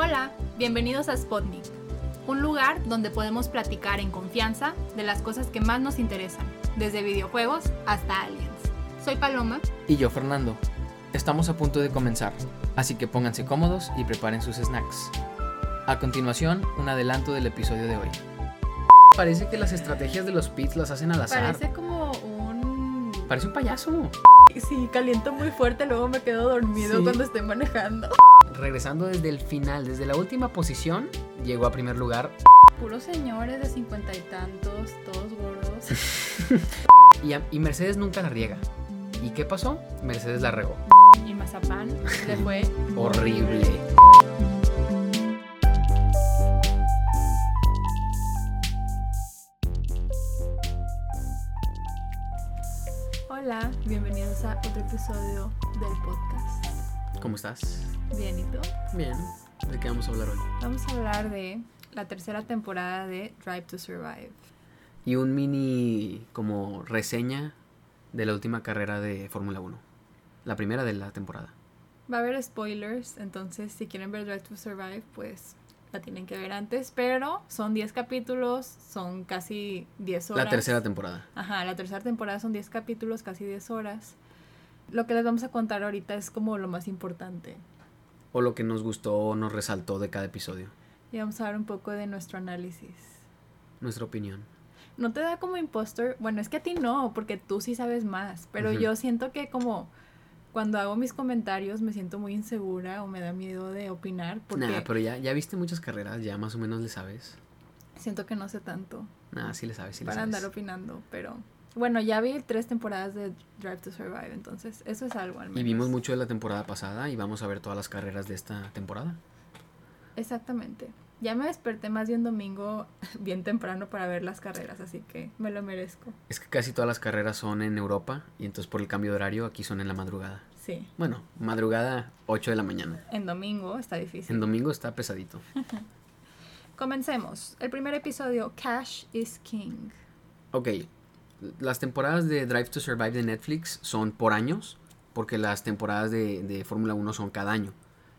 Hola, bienvenidos a Spotnik, un lugar donde podemos platicar en confianza de las cosas que más nos interesan, desde videojuegos hasta aliens. Soy Paloma. Y yo, Fernando. Estamos a punto de comenzar, así que pónganse cómodos y preparen sus snacks. A continuación, un adelanto del episodio de hoy. Parece que las estrategias de los pits las hacen al azar. Parece como un... Parece un payaso. Sí, caliento muy fuerte, luego me quedo dormido Sí. cuando estoy manejando. Regresando desde el final, desde la última posición, llegó a primer lugar Puros señores de cincuenta y tantos, todos gordos. y, a- y Mercedes nunca la riega. ¿Y qué pasó? Mercedes la regó. Y Mazapán le fue Horrible. ¿Cómo estás? Bien, ¿y tú? Bien. ¿De qué vamos a hablar hoy? Vamos a hablar de la tercera temporada de Drive to Survive. Y un mini como reseña de la última carrera de Fórmula 1. La primera de la temporada. Va a haber spoilers, entonces si quieren ver Drive to Survive, pues la tienen que ver antes, pero son 10 capítulos, son casi 10 horas. La tercera temporada. Ajá, la tercera temporada son 10 capítulos, casi 10 horas. Lo que les vamos a contar ahorita es como lo más importante. O lo que nos gustó o nos resaltó de cada episodio. Y vamos a hablar un poco de nuestro análisis. Nuestra opinión. ¿No te da como impostor? Bueno, es que a ti no, porque tú sí sabes más, pero Ujú. yo siento que como cuando hago mis comentarios me siento muy insegura o me da miedo de opinar porque Nah, pero ya, ya viste muchas carreras, ya más o menos le sabes. siento que no sé tanto Nah, sí le sabes, sí le para sabes. andar opinando, pero bueno, ya vi tres temporadas de Drive to Survive, entonces eso es algo al menos. Y vimos mucho de la temporada pasada y vamos a ver todas las carreras de esta temporada. Exactamente. Ya me desperté más de un domingo bien temprano para ver las carreras, así que me lo merezco. Es que casi todas las carreras son en Europa y entonces por el cambio de horario aquí son en la madrugada. Sí. Bueno, madrugada 8 de la mañana. En domingo está difícil. En domingo está pesadito. Comencemos. El primer episodio, Cash is King. Ok, las temporadas de Drive to Survive de Netflix son por años, porque las temporadas de, de Fórmula 1 son cada año.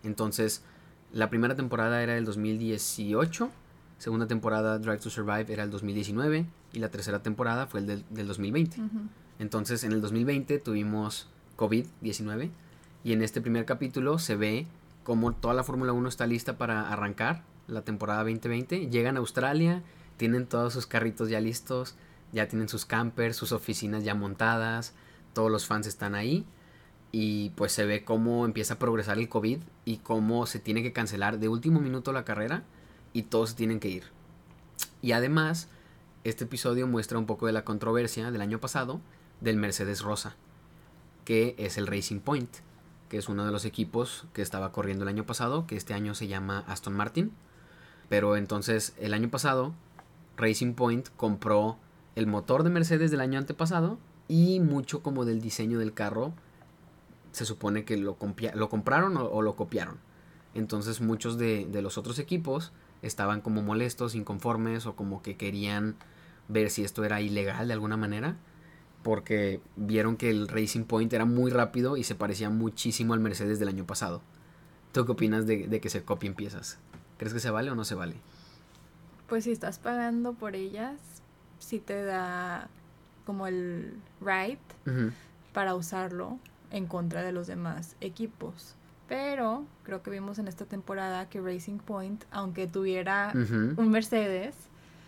Entonces, la primera temporada era el 2018, segunda temporada Drive to Survive era el 2019 y la tercera temporada fue el del, del 2020. Ujú. Entonces, en el 2020 tuvimos COVID-19 y en este primer capítulo se ve cómo toda la Fórmula 1 está lista para arrancar la temporada 2020. Llegan a Australia, tienen todos sus carritos ya listos, ya tienen sus campers, sus oficinas ya montadas, todos los fans están ahí y pues se ve cómo empieza a progresar el COVID y cómo se tiene que cancelar de último minuto la carrera y todos tienen que ir. Y además, este episodio muestra un poco de la controversia del año pasado del Mercedes Rosa, que es el Racing Point, que es uno de los equipos que estaba corriendo el año pasado, que este año se llama Aston Martin. Pero entonces el año pasado Racing Point compró el motor de Mercedes del año antepasado y mucho como del diseño del carro se supone que lo, lo compraron o, o lo copiaron. Entonces muchos de, de los otros equipos estaban como molestos, inconformes o como que querían ver si esto era ilegal de alguna manera. Porque vieron que el Racing Point era muy rápido y se parecía muchísimo al Mercedes del año pasado. ¿Tú qué opinas de, de que se copien piezas? ¿Crees que se vale o no se vale? Pues si estás pagando por ellas, sí te da como el right para usarlo en contra de los demás equipos. Pero creo que vimos en esta temporada que Racing Point, aunque tuviera un Mercedes,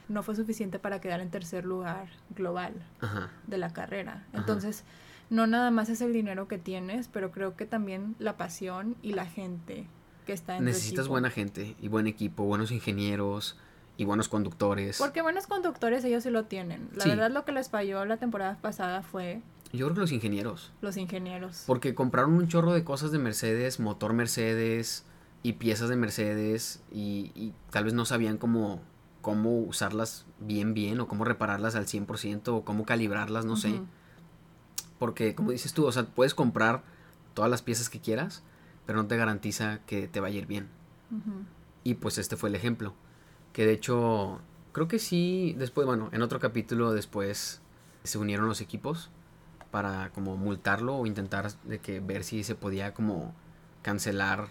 no fue suficiente para quedar en tercer lugar global Ajá. de la carrera. Ajá. Entonces, no nada más es el dinero que tienes, pero creo que también la pasión y la gente que está en Necesitas buena gente y buen equipo, buenos ingenieros y buenos conductores. Porque buenos conductores ellos sí lo tienen. La Sí. verdad lo que les falló la temporada pasada fue Yo creo que los ingenieros. los ingenieros. Porque compraron un chorro de cosas de Mercedes, motor Mercedes y piezas de Mercedes y, y tal vez no sabían cómo, cómo usarlas bien bien o cómo repararlas al 100% o cómo calibrarlas, no sé. Porque como dices tú, o sea, puedes comprar todas las piezas que quieras, pero no te garantiza que te vaya a ir bien. Y pues este fue el ejemplo. Que de hecho, creo que sí, después, bueno, en otro capítulo después se unieron los equipos para como multarlo o intentar de que ver si se podía como cancelar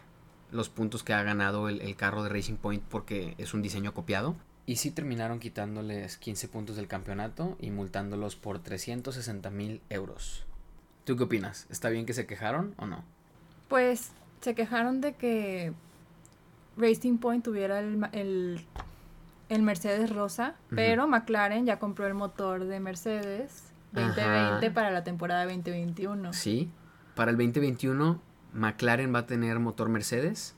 los puntos que ha ganado el, el carro de Racing Point porque es un diseño copiado. Y sí terminaron quitándoles 15 puntos del campeonato y multándolos por 360 mil euros. ¿Tú qué opinas? ¿Está bien que se quejaron o no? Pues se quejaron de que Racing Point tuviera el, ma- el, el Mercedes rosa, pero McLaren ya compró el motor de Mercedes 2020 Ajá. para la temporada 2021. Sí. Para el 2021 McLaren va a tener motor Mercedes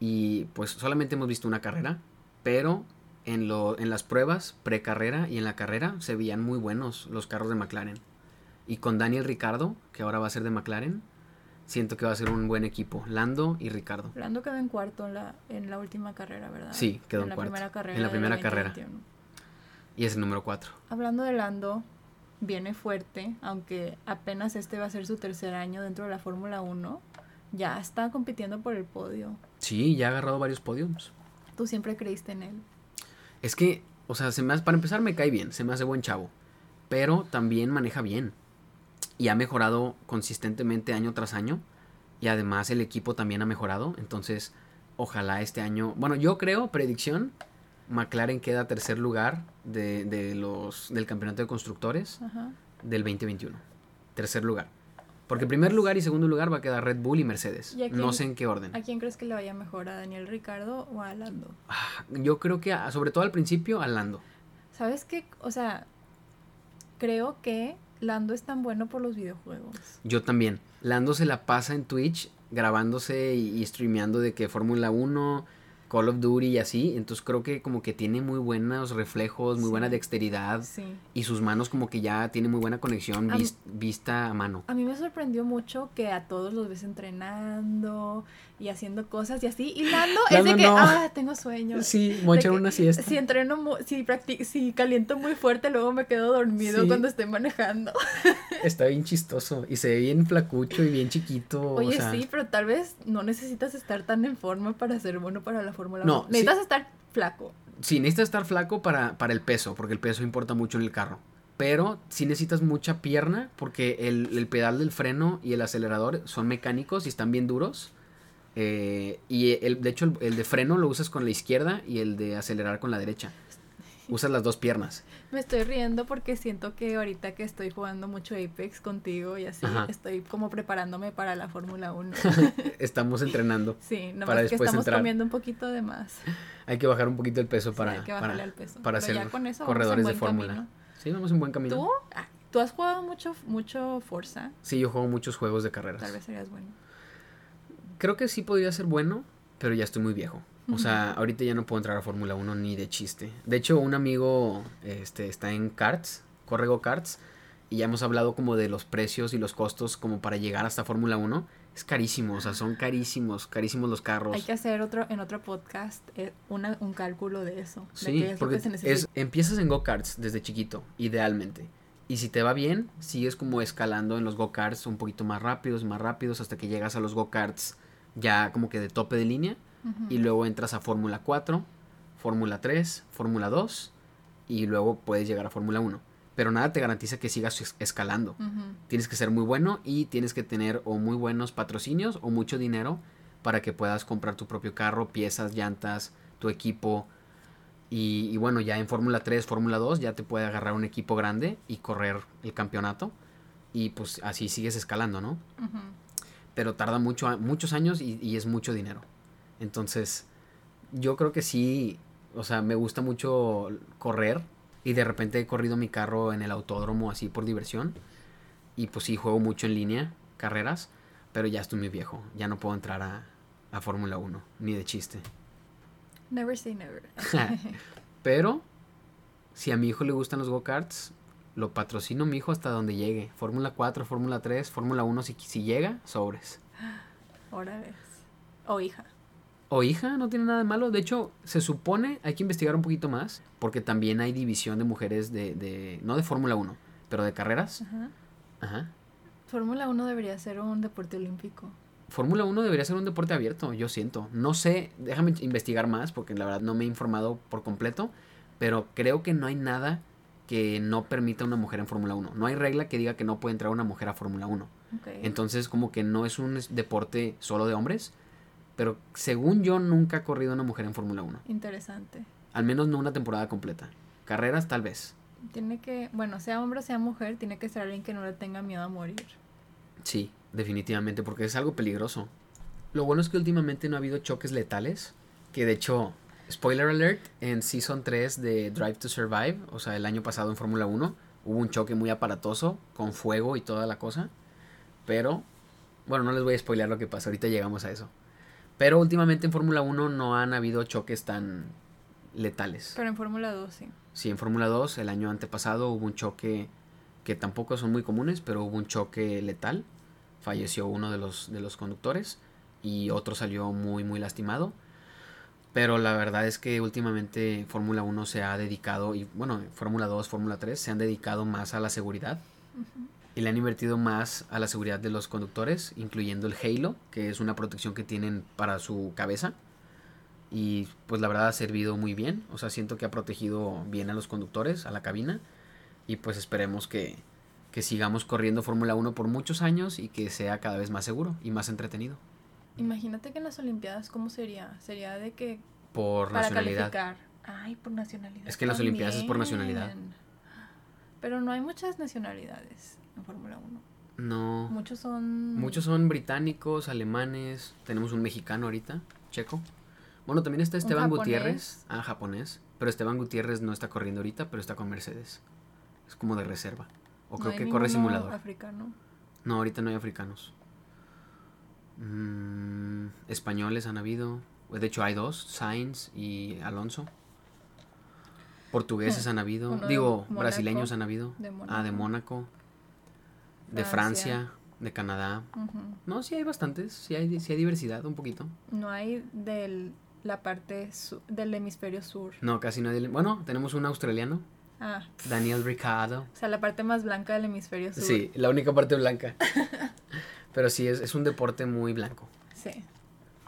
y pues solamente hemos visto una carrera, pero en, lo, en las pruebas precarrera y en la carrera se veían muy buenos los carros de McLaren. Y con Daniel Ricardo, que ahora va a ser de McLaren, siento que va a ser un buen equipo, Lando y Ricardo. Lando quedó en cuarto en la, en la última carrera, ¿verdad? Sí, quedó en la cuarto. Primera carrera En la primera carrera. 2021. Y es el número 4. Hablando de Lando, viene fuerte, aunque apenas este va a ser su tercer año dentro de la Fórmula 1. Ya está compitiendo por el podio. Sí, ya ha agarrado varios podiums. Tú siempre creíste en él. Es que, o sea, se me hace- para empezar me cae bien, se me hace buen chavo. Pero también maneja bien. Y ha mejorado consistentemente año tras año. Y además el equipo también ha mejorado. Entonces, ojalá este año. Bueno, yo creo, predicción. McLaren queda tercer lugar de, de los, del campeonato de constructores Ajá. del 2021. Tercer lugar. Porque primer lugar y segundo lugar va a quedar Red Bull y Mercedes. ¿Y a No sé en qué orden. ¿A quién crees que le vaya mejor? ¿A Daniel Ricardo o a Lando? Ah, Yo creo que, a- sobre todo al principio, a Lando. ¿Sabes qué? O sea, creo que Lando es tan bueno por los videojuegos. Yo también. Lando se la pasa en Twitch grabándose y, y streameando de que Fórmula 1, Call of Duty y así. Entonces creo que como que tiene muy buenos reflejos, muy Sí. buena dexteridad. Sí. Y sus manos como que ya tiene muy buena conexión vis- vista a mano. A mí me sorprendió mucho que a todos los ves entrenando y haciendo cosas y así. Y Lando, es Lando de que, no. ah, tengo sueño. Sí, a De que una siesta. Si entreno, mu- si, si caliento muy fuerte, luego me quedo dormido Sí. cuando estoy manejando. Está bien chistoso y se ve bien flacucho y bien chiquito. Oye, o sea, sí, pero tal vez no necesitas estar tan en forma para ser bueno para la Fórmula 1. No, sí. necesitas estar flaco. Sí, necesitas estar flaco para, para el peso, porque el peso importa mucho en el carro. Pero sí necesitas mucha pierna, porque el, el pedal del freno y el acelerador son mecánicos y están bien duros. Eh, y el, de hecho el, el de freno lo usas con la izquierda y el de acelerar con la derecha. Usas las dos piernas. Me estoy riendo porque siento que ahorita que estoy jugando mucho Apex contigo y así, Ajá. estoy como preparándome para la Fórmula 1. Estamos entrenando. Sí, nomás Para que después estamos entrar. comiendo un poquito de más. Hay que bajar un poquito el peso Sí, para, hay que para, peso. Pero ser con eso corredores de fórmula. Sí, vamos en buen camino. ¿Tú? Ah, ¿Tú has jugado mucho, mucho Forza? Sí, yo juego muchos juegos de carreras. Tal vez serías bueno. Creo que sí podría ser bueno, pero ya estoy muy viejo. O sea, ahorita ya no puedo entrar a Fórmula 1 ni de chiste. De hecho, un amigo este, está en karts, corre karts, y ya hemos hablado como de los precios y los costos como para llegar hasta Fórmula 1. Es carísimo, o sea, son carísimos, carísimos los carros. Hay que hacer otro en otro podcast eh, una- un cálculo de eso. de Sí, qué es lo porque que se es, empiezas en go-karts desde chiquito, idealmente. Y si te va bien, sigues como escalando en los go-karts un poquito más rápidos, más rápidos, hasta que llegas a los go-karts ya como que de tope de línea. Y luego entras a Fórmula 4, Fórmula 3, Fórmula 2 y luego puedes llegar a Fórmula 1. Pero nada te garantiza que sigas es- escalando. Tienes que ser muy bueno y tienes que tener o muy buenos patrocinios o mucho dinero para que puedas comprar tu propio carro, piezas, llantas, tu equipo. Y, y bueno, ya en Fórmula 3, Fórmula 2 ya te puede agarrar un equipo grande y correr el campeonato. Y pues así sigues escalando, ¿no? Pero tarda mucho, muchos años y, y es mucho dinero. Entonces, yo creo que sí, o sea, me gusta mucho correr y de repente he corrido mi carro en el autódromo así por diversión y pues sí, juego mucho en línea, carreras, pero ya estoy muy viejo, ya no puedo entrar a, a Fórmula 1, ni de chiste. Never say never. Pero, si a mi hijo le gustan los go-karts, lo patrocino mi hijo hasta donde llegue. Fórmula 4, Fórmula 3, Fórmula 1, si, si llega, sobres. Órale. O hija. O hija, no tiene nada de malo. De hecho, se supone, hay que investigar un poquito más, porque también hay división de mujeres de, de no de Fórmula 1, pero de carreras. Ajá. Ajá. Fórmula 1 debería ser un deporte olímpico. Fórmula 1 debería ser un deporte abierto, yo siento. No sé, déjame investigar más, porque la verdad no me he informado por completo, pero creo que no hay nada que no permita a una mujer en Fórmula 1. No hay regla que diga que no puede entrar una mujer a Fórmula 1. Ok. Entonces, como que no es un deporte solo de hombres, pero según yo nunca ha corrido una mujer en Fórmula 1. Interesante. Al menos no una temporada completa. Carreras tal vez. Tiene que, bueno, sea hombre o sea mujer, tiene que ser alguien que no le tenga miedo a morir. Sí, definitivamente, porque es algo peligroso. Lo bueno es que últimamente no ha habido choques letales, que de hecho, spoiler alert, en Season 3 de Drive to Survive, o sea, el año pasado en Fórmula 1, hubo un choque muy aparatoso, con fuego y toda la cosa, pero, bueno, no les voy a spoiler lo que pasa, ahorita llegamos a eso. Pero últimamente en Fórmula 1 no han habido choques tan letales. Pero en Fórmula 2 sí. Sí, en Fórmula 2 el año antepasado hubo un choque que tampoco son muy comunes, pero hubo un choque letal. Falleció uno de los, de los conductores y otro salió muy, muy lastimado. Pero la verdad es que últimamente Fórmula 1 se ha dedicado, y bueno, Fórmula 2, Fórmula 3 se han dedicado más a la seguridad. Y le han invertido más a la seguridad de los conductores, incluyendo el Halo, que es una protección que tienen para su cabeza. Y pues la verdad ha servido muy bien. O sea, siento que ha protegido bien a los conductores, a la cabina. Y pues esperemos que, que sigamos corriendo Fórmula 1 por muchos años y que sea cada vez más seguro y más entretenido. Imagínate que en las Olimpiadas, ¿cómo sería? Sería de que... Por para nacionalidad. calificar. Ay, por nacionalidad. Es que en las Olimpiadas es por nacionalidad. Pero no hay muchas nacionalidades en Fórmula 1. No. Muchos son... Muchos son británicos, alemanes. Tenemos un mexicano ahorita, checo. Bueno, también está Esteban. Gutiérrez. Ah, japonés. Pero Esteban Gutiérrez no está corriendo ahorita, pero está con Mercedes. Es como de reserva. O creo que corre simulador. africano. No, ahorita no hay africanos. Mm, españoles han habido. De hecho, hay dos: Sainz y Alonso. Portugueses han habido. Uno Digo, brasileños han habido. de Ah, de Mónaco. De Francia. De Canadá. No, sí hay bastantes. Sí hay, sí hay diversidad, un poquito. No hay de la parte del hemisferio sur. No, casi nadie. le- Bueno, tenemos un australiano. Ah, Daniel Ricciardo. o sea, la parte más blanca del hemisferio sur. Sí, la única parte blanca. Pero sí, es, es un deporte muy blanco, Sí.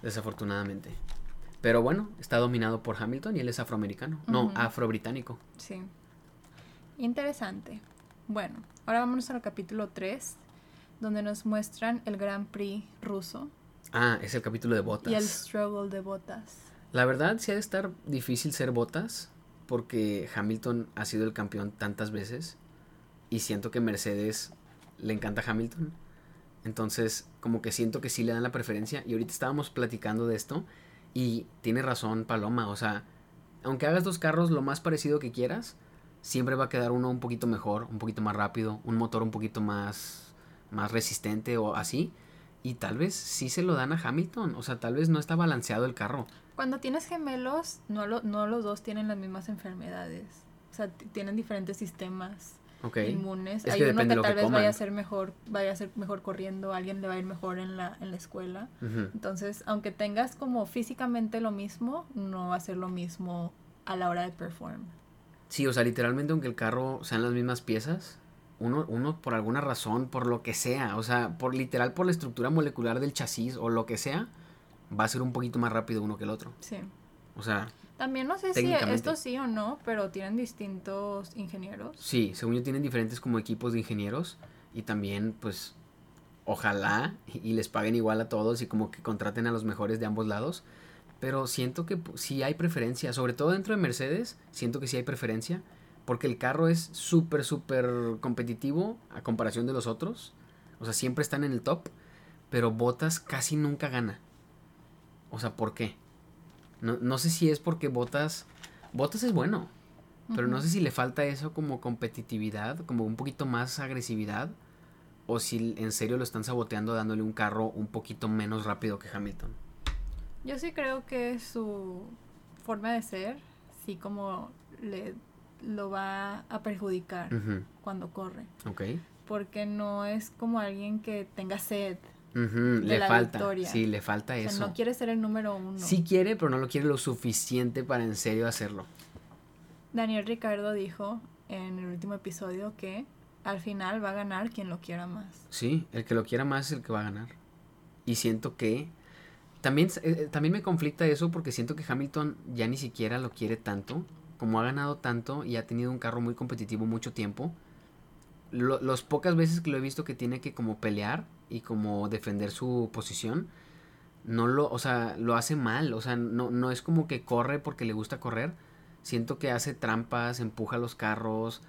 desafortunadamente. Pero bueno, está dominado por Hamilton y él es afroamericano. No, Ujú. afrobritánico. Sí. Interesante. Bueno, ahora vámonos al capítulo 3, donde nos muestran el Grand Prix ruso Ah, es el capítulo de botas. y el struggle de botas. La verdad, sí ha de estar difícil ser botas, porque Hamilton ha sido el campeón tantas veces y siento que Mercedes le encanta a Hamilton. Entonces, como que siento que sí le dan la preferencia. Y ahorita estábamos platicando de esto y tiene razón Paloma. O sea, aunque hagas dos carros lo más parecido que quieras, siempre va a quedar uno un poquito mejor, un poquito más rápido, un motor un poquito más, más resistente o así. Y tal vez sí se lo dan a Hamilton. O sea, tal vez no está balanceado el carro. Cuando tienes gemelos, no, lo- no los dos tienen las mismas enfermedades. O sea, tienen diferentes sistemas inmunes. Es Hay que uno que tal que vez coman. vaya a ser mejor, vaya a ser mejor corriendo, alguien le va a ir mejor en la, en la escuela. Entonces, aunque tengas como físicamente lo mismo, no va a ser lo mismo a la hora de perform. Sí, o sea, literalmente aunque el carro sean las mismas piezas, uno, uno por alguna razón, por lo que sea, o sea, por literal por la estructura molecular del chasis o lo que sea, va a ser un poquito más rápido uno que el otro. Sí. O sea, También no sé si esto sí o no, pero tienen distintos ingenieros. sí, según yo tienen diferentes como equipos de ingenieros y también pues ojalá y les paguen igual a todos y como que contraten a los mejores de ambos lados. Pero siento que sí hay preferencia, sobre todo dentro de Mercedes, siento que sí hay preferencia, porque el carro es súper, súper competitivo a comparación de los otros. O sea, siempre están en el top, pero Botas casi nunca gana. O sea, ¿por qué? No, no sé si es porque Botas... Botas es bueno, pero no sé si le falta eso como competitividad, como un poquito más agresividad, o si en serio lo están saboteando dándole un carro un poquito menos rápido que Hamilton. Yo sí creo que su forma de ser, sí como le lo va a perjudicar cuando corre. Ok. Porque no es como alguien que tenga sed. Ujú, Le la falta. victoria. Sí, le falta O sea, eso. no quiere ser el número uno. Sí quiere, pero no lo quiere lo suficiente para en serio hacerlo. Daniel Ricardo dijo en el último episodio que al final va a ganar quien lo quiera más. Sí, el que lo quiera más es el que va a ganar. Y siento que también, eh, también me conflicta eso porque siento que Hamilton ya ni siquiera lo quiere tanto. Como ha ganado tanto y ha tenido un carro muy competitivo mucho tiempo. Lo, los pocas veces que lo he visto que tiene que como pelear y como defender su posición, no lo, o sea, lo hace mal, o sea, no, no es como que corre porque le gusta correr, siento que hace trampas, empuja los carros,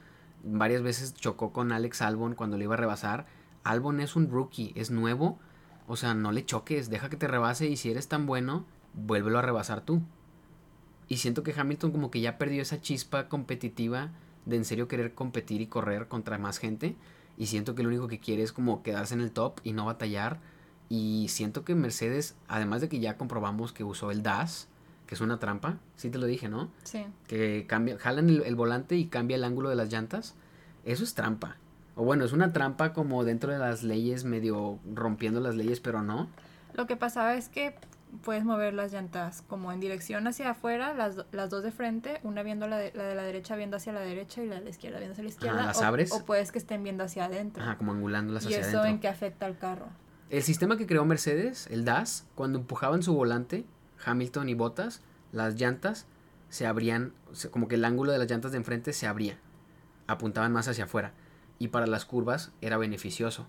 varias veces chocó con Alex Albon cuando le iba a rebasar, Albon es un rookie, es nuevo, o sea, no le choques, deja que te rebase y si eres tan bueno, vuélvelo a rebasar tú. Y siento que Hamilton como que ya perdió esa chispa competitiva de en serio querer competir y correr contra más gente. Y siento que lo único que quiere es como quedarse en el top y no batallar. Y siento que Mercedes, además de que ya comprobamos que usó el DAS, que es una trampa, sí te lo dije, ¿no? Sí. Que cambia, jalan el, el volante y cambia el ángulo de las llantas. Eso es trampa. O bueno, es una trampa como dentro de las leyes, medio rompiendo las leyes, pero no. Lo que pasaba es que puedes mover las llantas como en dirección hacia afuera, las, do- las dos de frente, una viendo la de, la de la derecha viendo hacia la derecha y la de la izquierda viendo hacia la izquierda. ¿las o, abres? o puedes que estén viendo hacia adentro. Ajá, como angulándolas y hacia eso adentro. en qué afecta al carro. El sistema que creó Mercedes, el DAS, cuando empujaban su volante, Hamilton y Bottas, las llantas se abrían, como que el ángulo de las llantas de enfrente se abría, apuntaban más hacia afuera, y para las curvas era beneficioso.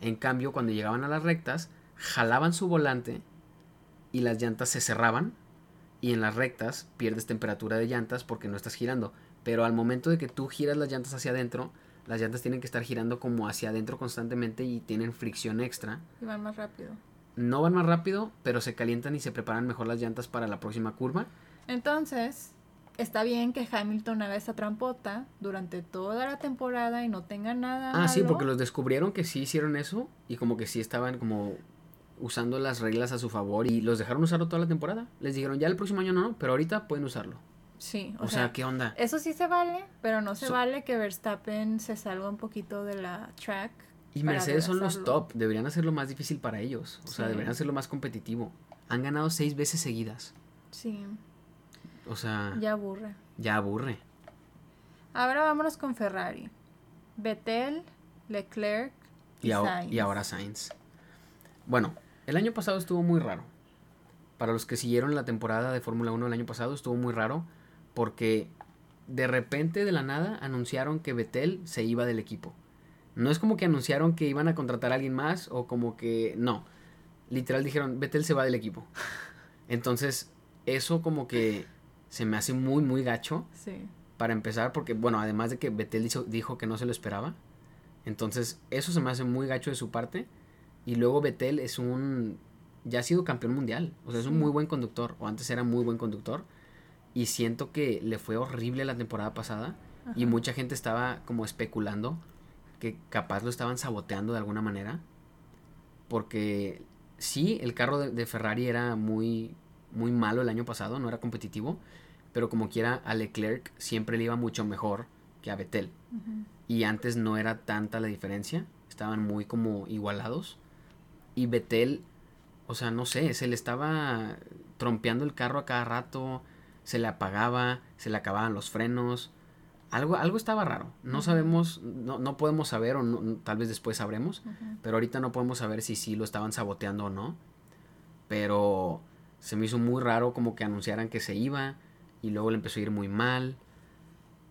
En cambio, cuando llegaban a las rectas, jalaban su volante y las llantas se cerraban, y en las rectas pierdes temperatura de llantas porque no estás girando. Pero al momento de que tú giras las llantas hacia adentro, las llantas tienen que estar girando como hacia adentro constantemente y tienen fricción extra. Y van más rápido. No van más rápido, pero se calientan y se preparan mejor las llantas para la próxima curva. Entonces, está bien que Hamilton haga esa trampota durante toda la temporada y no tenga nada. Ah, sí, porque los descubrieron que sí hicieron eso y como que sí estaban como usando las reglas a su favor y los dejaron usarlo toda la temporada. Les dijeron, ya el próximo año no, pero ahorita pueden usarlo. Sí, O, sea, ¿qué onda? Eso sí se vale, pero no se So- vale que Verstappen se salga un poquito de la track. Y Mercedes son los top, deberían hacerlo más difícil para ellos. O sea, deberían hacerlo más competitivo. Han ganado seis veces seguidas. Sí, O sea, ya, ya aburre. aburre. Ahora vámonos con Ferrari. Vettel, Leclerc y, Sainz. y ahora Sainz. Bueno, el año pasado estuvo muy raro. Para los que siguieron la temporada de Fórmula 1 el año pasado, estuvo muy raro porque de repente de la nada anunciaron que Vettel se iba del equipo. No es como que anunciaron que iban a contratar a alguien más o como que no. Literal dijeron, Vettel se va del equipo. Entonces, eso como que se me hace muy, muy gacho Sí, para empezar, porque, bueno, además de que Betel dijo, dijo que no se lo esperaba, entonces eso se me hace muy gacho de su parte. Y luego Betel es un. Ya ha sido campeón mundial, o sea, es un muy buen conductor, o antes era muy buen conductor. Y siento que le fue horrible la temporada pasada, y mucha gente estaba como especulando que capaz lo estaban saboteando de alguna manera. Porque sí, el carro de, de Ferrari era muy, muy malo el año pasado, no era competitivo. Pero como quiera, a Leclerc siempre le iba mucho mejor que a Vettel. Y antes no era tanta la diferencia. Estaban muy como igualados. Y Vettel, o sea, no sé, se le estaba trompeando el carro a cada rato. Se le apagaba, se le acababan los frenos. Algo, algo estaba raro. No sabemos, no, no podemos saber, o no- tal vez después sabremos. Pero ahorita no podemos saber si sí lo estaban saboteando o no. Pero se me hizo muy raro como que anunciaran que se iba y luego le empezó a ir muy mal.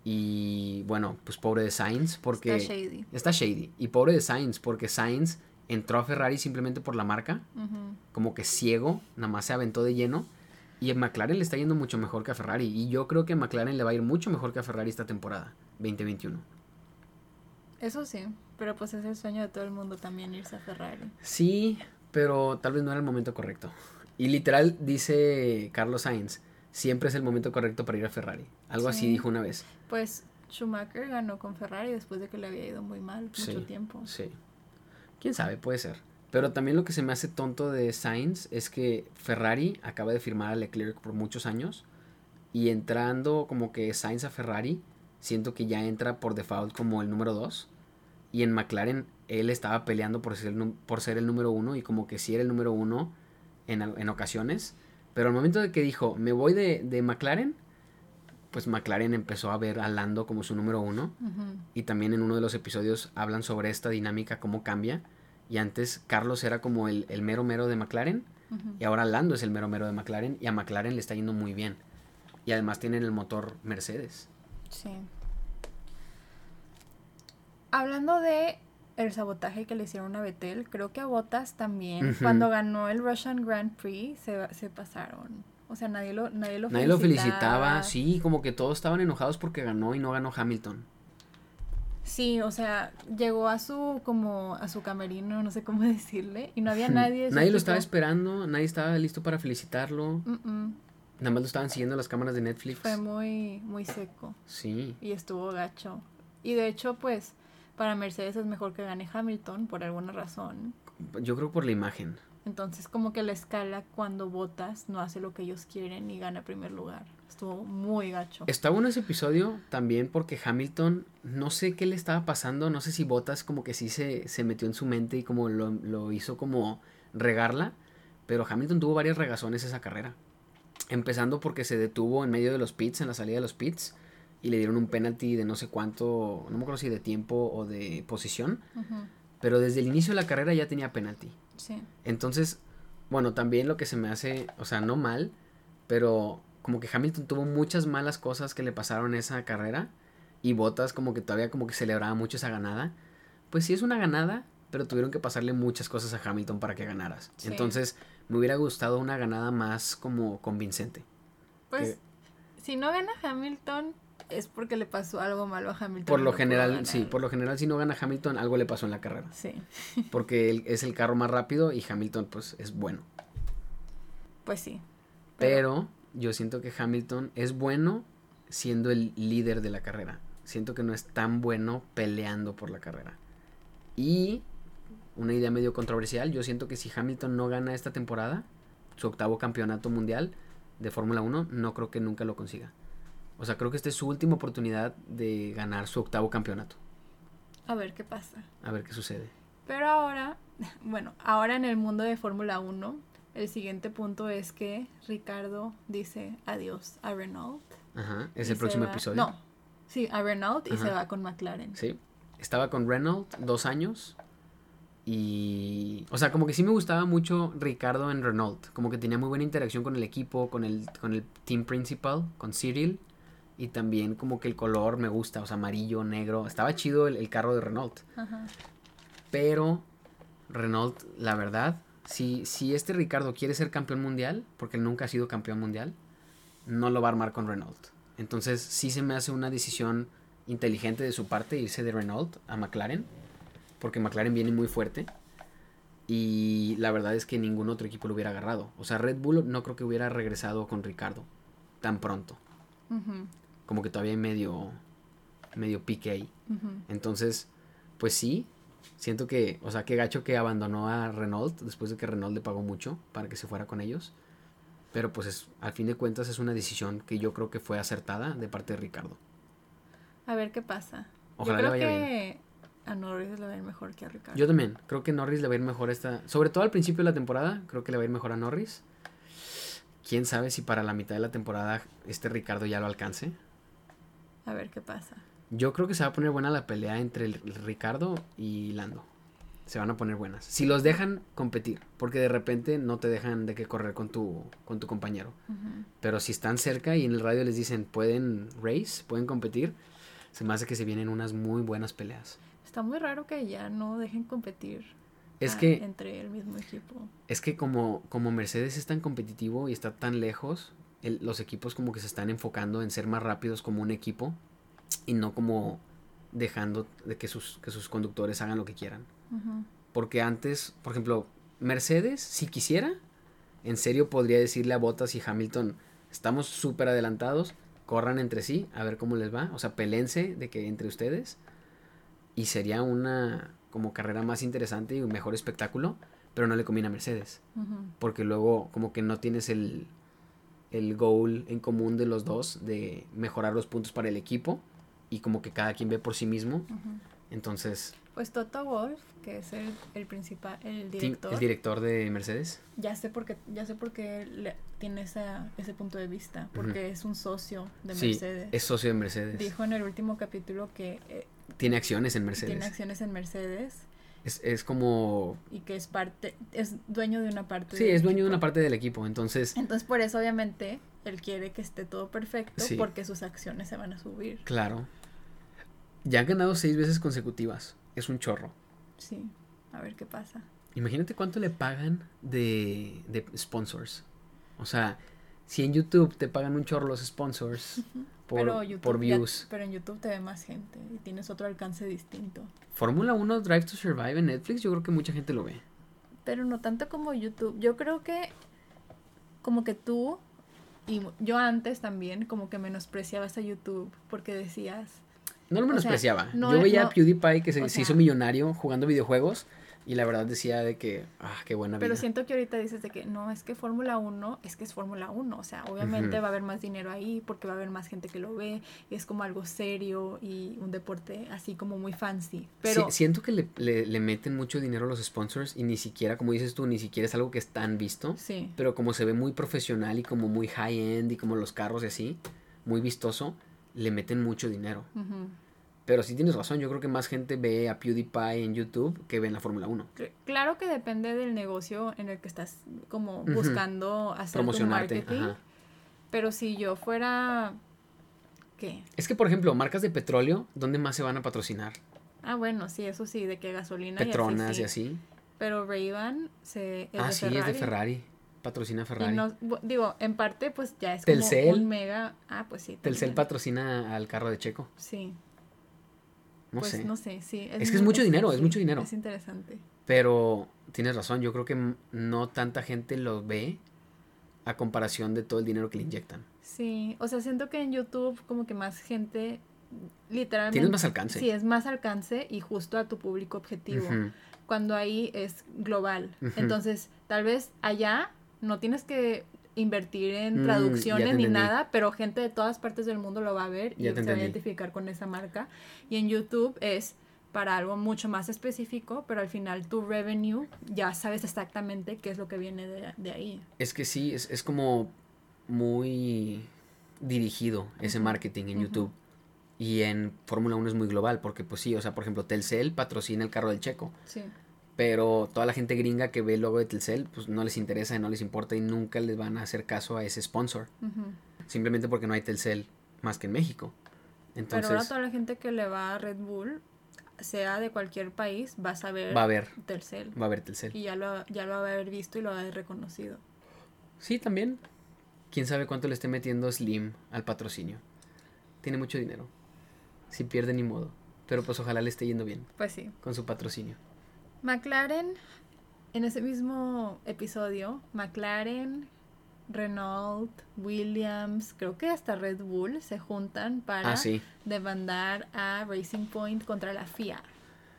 Y bueno, pues pobre de Sainz porque Está shady. está shady. Y pobre de Sainz porque Sainz entró a Ferrari simplemente por la marca, como que ciego, nada más se aventó de lleno. Y en McLaren le está yendo mucho mejor que a Ferrari. Y yo creo que a McLaren le va a ir mucho mejor que a Ferrari esta temporada, 2021. Eso sí, pero pues es el sueño de todo el mundo también irse a Ferrari. Sí, pero tal vez no era el momento correcto. Y literal dice Carlos Sainz, siempre es el momento correcto para ir a Ferrari. Algo así Sí. dijo una vez. Pues Schumacher ganó con Ferrari después de que le había ido muy mal mucho Sí. tiempo. Sí. Quién sabe, puede ser. Pero también lo que se me hace tonto de Sainz es que Ferrari acaba de firmar a Leclerc por muchos años. Y entrando como que Sainz a Ferrari, siento que ya entra por default como el número 2. Y en McLaren él estaba peleando por ser, el por ser el número uno y como que sí era el número uno en, al- en ocasiones. Pero al momento de que dijo, me voy de, de McLaren, pues McLaren empezó a ver a Lando como su número uno. Y también en uno de los episodios hablan sobre esta dinámica, cómo cambia. Y antes Carlos era como el, el mero mero de McLaren. Y ahora Lando es el mero mero de McLaren. Y a McLaren le está yendo muy bien. Y además tienen el motor Mercedes. Sí. Hablando de el sabotaje que le hicieron a Betel, creo que a Botas también. Cuando ganó el Russian Grand Prix, se, se pasaron. O sea, nadie lo, nadie lo Nadie lo felicitaba. felicitaba, sí, como que todos estaban enojados porque ganó y no ganó Hamilton. Sí, o sea, llegó a su como a su camerino, no sé cómo decirle, y no había nadie. Nadie lo estaba esperando, nadie estaba listo para felicitarlo. Mm, mm. Nada más lo estaban siguiendo las cámaras de Netflix. Fue muy muy seco Sí. y estuvo gacho. Y de hecho, pues para Mercedes es mejor que gane Hamilton por alguna razón. Yo creo por la imagen. Entonces, como que la escala cuando votas no hace lo que ellos quieren y gana primer lugar. Estuvo muy gacho. Está bueno ese episodio también porque Hamilton, no sé qué le estaba pasando, no sé si Botas como que sí se, se metió en su mente y como lo, lo hizo como regarla, pero Hamilton tuvo varias regazones esa carrera. Empezando porque se detuvo en medio de los pits, en la salida de los pits, y le dieron un penalty de no sé cuánto, no me acuerdo si de tiempo o de posición, pero desde el inicio de la carrera ya tenía penalty. Sí. Entonces, bueno, también lo que se me hace, o sea, no mal, pero como que Hamilton tuvo muchas malas cosas que le pasaron esa carrera y Bottas como que todavía como que celebraba mucho esa ganada. Pues sí es una ganada, pero tuvieron que pasarle muchas cosas a Hamilton para que ganaras. Sí. Entonces, me hubiera gustado una ganada más como convincente. Pues, si no gana Hamilton, es porque le pasó algo malo a Hamilton. Por lo no general, sí, por lo general si no gana Hamilton, algo le pasó en la carrera. Sí, Porque él es el carro más rápido y Hamilton pues es bueno. pues sí. Pero yo siento que Hamilton es bueno siendo el líder de la carrera. Siento que no es tan bueno peleando por la carrera. Y una idea medio controversial, yo siento que si Hamilton no gana esta temporada, su octavo campeonato mundial de Fórmula 1, no creo que nunca lo consiga. O sea, creo que esta es su última oportunidad de ganar su octavo campeonato. A ver qué pasa. A ver qué sucede. Pero ahora, bueno, ahora en el mundo de Fórmula 1, el siguiente punto es que Ricardo dice adiós a Renault. Ajá, es el próximo va- episodio. No, sí, a Renault y se va con McLaren. Sí. Estaba con Renault dos años. Y. O sea, como que sí me gustaba mucho Ricardo en Renault. Como que tenía muy buena interacción con el equipo, con el, con el team principal, con Cyril. Y también como que el color me gusta, o sea, amarillo, negro. Estaba chido el, el carro de Renault. Ajá. Pero Renault, la verdad, si, si este Ricardo quiere ser campeón mundial, porque él nunca ha sido campeón mundial, no lo va a armar con Renault. Entonces sí se me hace una decisión inteligente de su parte irse de Renault a McLaren, porque McLaren viene muy fuerte. Y la verdad es que ningún otro equipo lo hubiera agarrado. O sea, Red Bull no creo que hubiera regresado con Ricardo tan pronto. Ujú, Como que todavía hay medio, medio pique ahí. Entonces, pues sí, siento que, o sea, qué gacho que abandonó a Renault después de que Renault le pagó mucho para que se fuera con ellos. Pero pues es, al fin de cuentas es una decisión que yo creo que fue acertada de parte de Ricardo. A ver qué pasa. Ojalá Yo le creo vaya que a Norris le va a ir mejor que a Ricardo. Yo también, creo que Norris le va a ir mejor esta, sobre todo al principio de la temporada, creo que le va a ir mejor a Norris. Quién sabe si para la mitad de la temporada este Ricardo ya lo alcance. A ver qué pasa. Yo creo que se va a poner buena la pelea entre el Ricardo y Lando. Se van a poner buenas. Si los dejan competir, porque de repente no te dejan de que correr con tu, con tu compañero. Pero si están cerca y en el radio les dicen pueden race, pueden competir, se me hace que se vienen unas muy buenas peleas. Está muy raro que ya no dejen competir Es que, entre el mismo equipo. es que como, como Mercedes es tan competitivo y está tan lejos, el- los equipos como que se están enfocando en ser más rápidos como un equipo y no como dejando de que sus, que sus conductores hagan lo que quieran. Porque antes, por ejemplo, Mercedes, si quisiera, en serio podría decirle a Bottas y Hamilton, estamos súper adelantados, corran entre sí, a ver cómo les va, o sea, pelense de que entre ustedes, y sería una como carrera más interesante y un mejor espectáculo, pero no le conviene a Mercedes, porque luego como que no tienes el, el goal en común de los dos de mejorar los puntos para el equipo, y como que cada quien ve por sí mismo, entonces, Pues Toto Wolf, que es el, el principal, el director, el director de Mercedes. ya sé por qué, ya sé por qué le- tiene esa, ese punto de vista, porque es un socio de Sí, Mercedes. es socio de Mercedes. Dijo en el último capítulo que eh, Tiene acciones en Mercedes. tiene acciones en Mercedes Es, es como... y que es parte, es dueño de una parte. Sí, es dueño de una parte del equipo. Entonces, Entonces por eso obviamente él quiere que esté todo perfecto Sí. porque sus acciones se van a subir. claro. Ya han ganado seis veces consecutivas. Es un chorro. Sí, a ver qué pasa. Imagínate cuánto le pagan de, de sponsors. O sea, si en YouTube te pagan un chorro los sponsors por, pero, YouTube por ya- views. pero en YouTube te ve más gente y tienes otro alcance distinto. Fórmula 1 Drive to Survive en Netflix, yo creo que mucha gente lo ve. Pero no tanto como YouTube. Yo creo que como que tú y yo antes también como que menospreciabas a YouTube porque decías, No lo O sea, menospreciaba. no yo veía no- a PewDiePie que se, hizo millonario jugando videojuegos y la verdad decía de que, ah, qué buena pero vida. siento que ahorita dices de que no, es que Fórmula 1, es que es Fórmula 1, o sea, obviamente va a haber más dinero ahí porque va a haber más gente que lo ve y es como algo serio y un deporte así como muy fancy. Pero Sí, siento que le, le- le meten mucho dinero a los sponsors y ni siquiera, como dices tú, ni siquiera es algo que es tan visto. sí, Pero como se ve muy profesional y como muy high-end y como los carros y así, muy vistoso, le meten mucho dinero. ujú. Pero sí tienes razón, yo creo que más gente ve a PewDiePie en YouTube que ve en la Fórmula 1. Cl- Claro que depende del negocio en el que estás como buscando hacer tu Promocionarte. marketing. Ajá. Pero si yo fuera. ¿Qué? Es que, por ejemplo, marcas de petróleo, ¿dónde más se van a patrocinar? Ah, bueno, sí, eso sí, de que gasolina Petronas y y así. sí. así. Pero Ray-Ban se, es ah, de sí, Ferrari. es de Ferrari. Patrocina Y Ferrari. no, digo, en parte, pues ya es Telcel. como un mega. Ah, pues sí. Telcel patrocina al carro de Checo. Sí. No pues sé. no sé, sí. Es que es mucho dinero, es mucho dinero. Es interesante. Pero tienes razón, yo creo que no tanta gente lo ve a comparación de todo el dinero que le inyectan. Sí, o sea, siento que en YouTube como que más gente literalmente... Tienes más alcance. Sí, es más alcance y justo a tu público objetivo. Cuando ahí es global. Entonces, tal vez allá no tienes que invertir en Mm, traducciones ni nada, pero gente de todas partes del mundo lo va a ver y se va a identificar con esa marca. Y en YouTube es para algo mucho más específico, pero al final tu revenue ya sabes exactamente qué es lo que viene de, de ahí. Es que sí, es, es como muy dirigido ese marketing en. YouTube. Y en Fórmula 1 es muy global, porque pues sí, o sea, por ejemplo, Telcel patrocina el carro del Checo. Sí. Pero toda la gente gringa que ve el logo de Telcel, pues no les interesa y no les importa y nunca les van a hacer caso a ese sponsor. Simplemente porque no hay Telcel más que en México. Pero ahora Entonces toda la gente que le va a Red Bull, sea de cualquier país, va a saber va a haber, Telcel. va a haber Telcel. Y ya lo, ya lo va a haber visto y lo va a haber reconocido. Sí, también. Quién sabe cuánto le esté metiendo Slim al patrocinio. Tiene mucho dinero. Si pierde ni modo. Pero pues ojalá le esté yendo bien Pues sí. con su patrocinio. McLaren, en ese mismo episodio, McLaren, Renault, Williams, creo que hasta Red Bull se juntan para Ah, sí. demandar a Racing Point contra la FIA.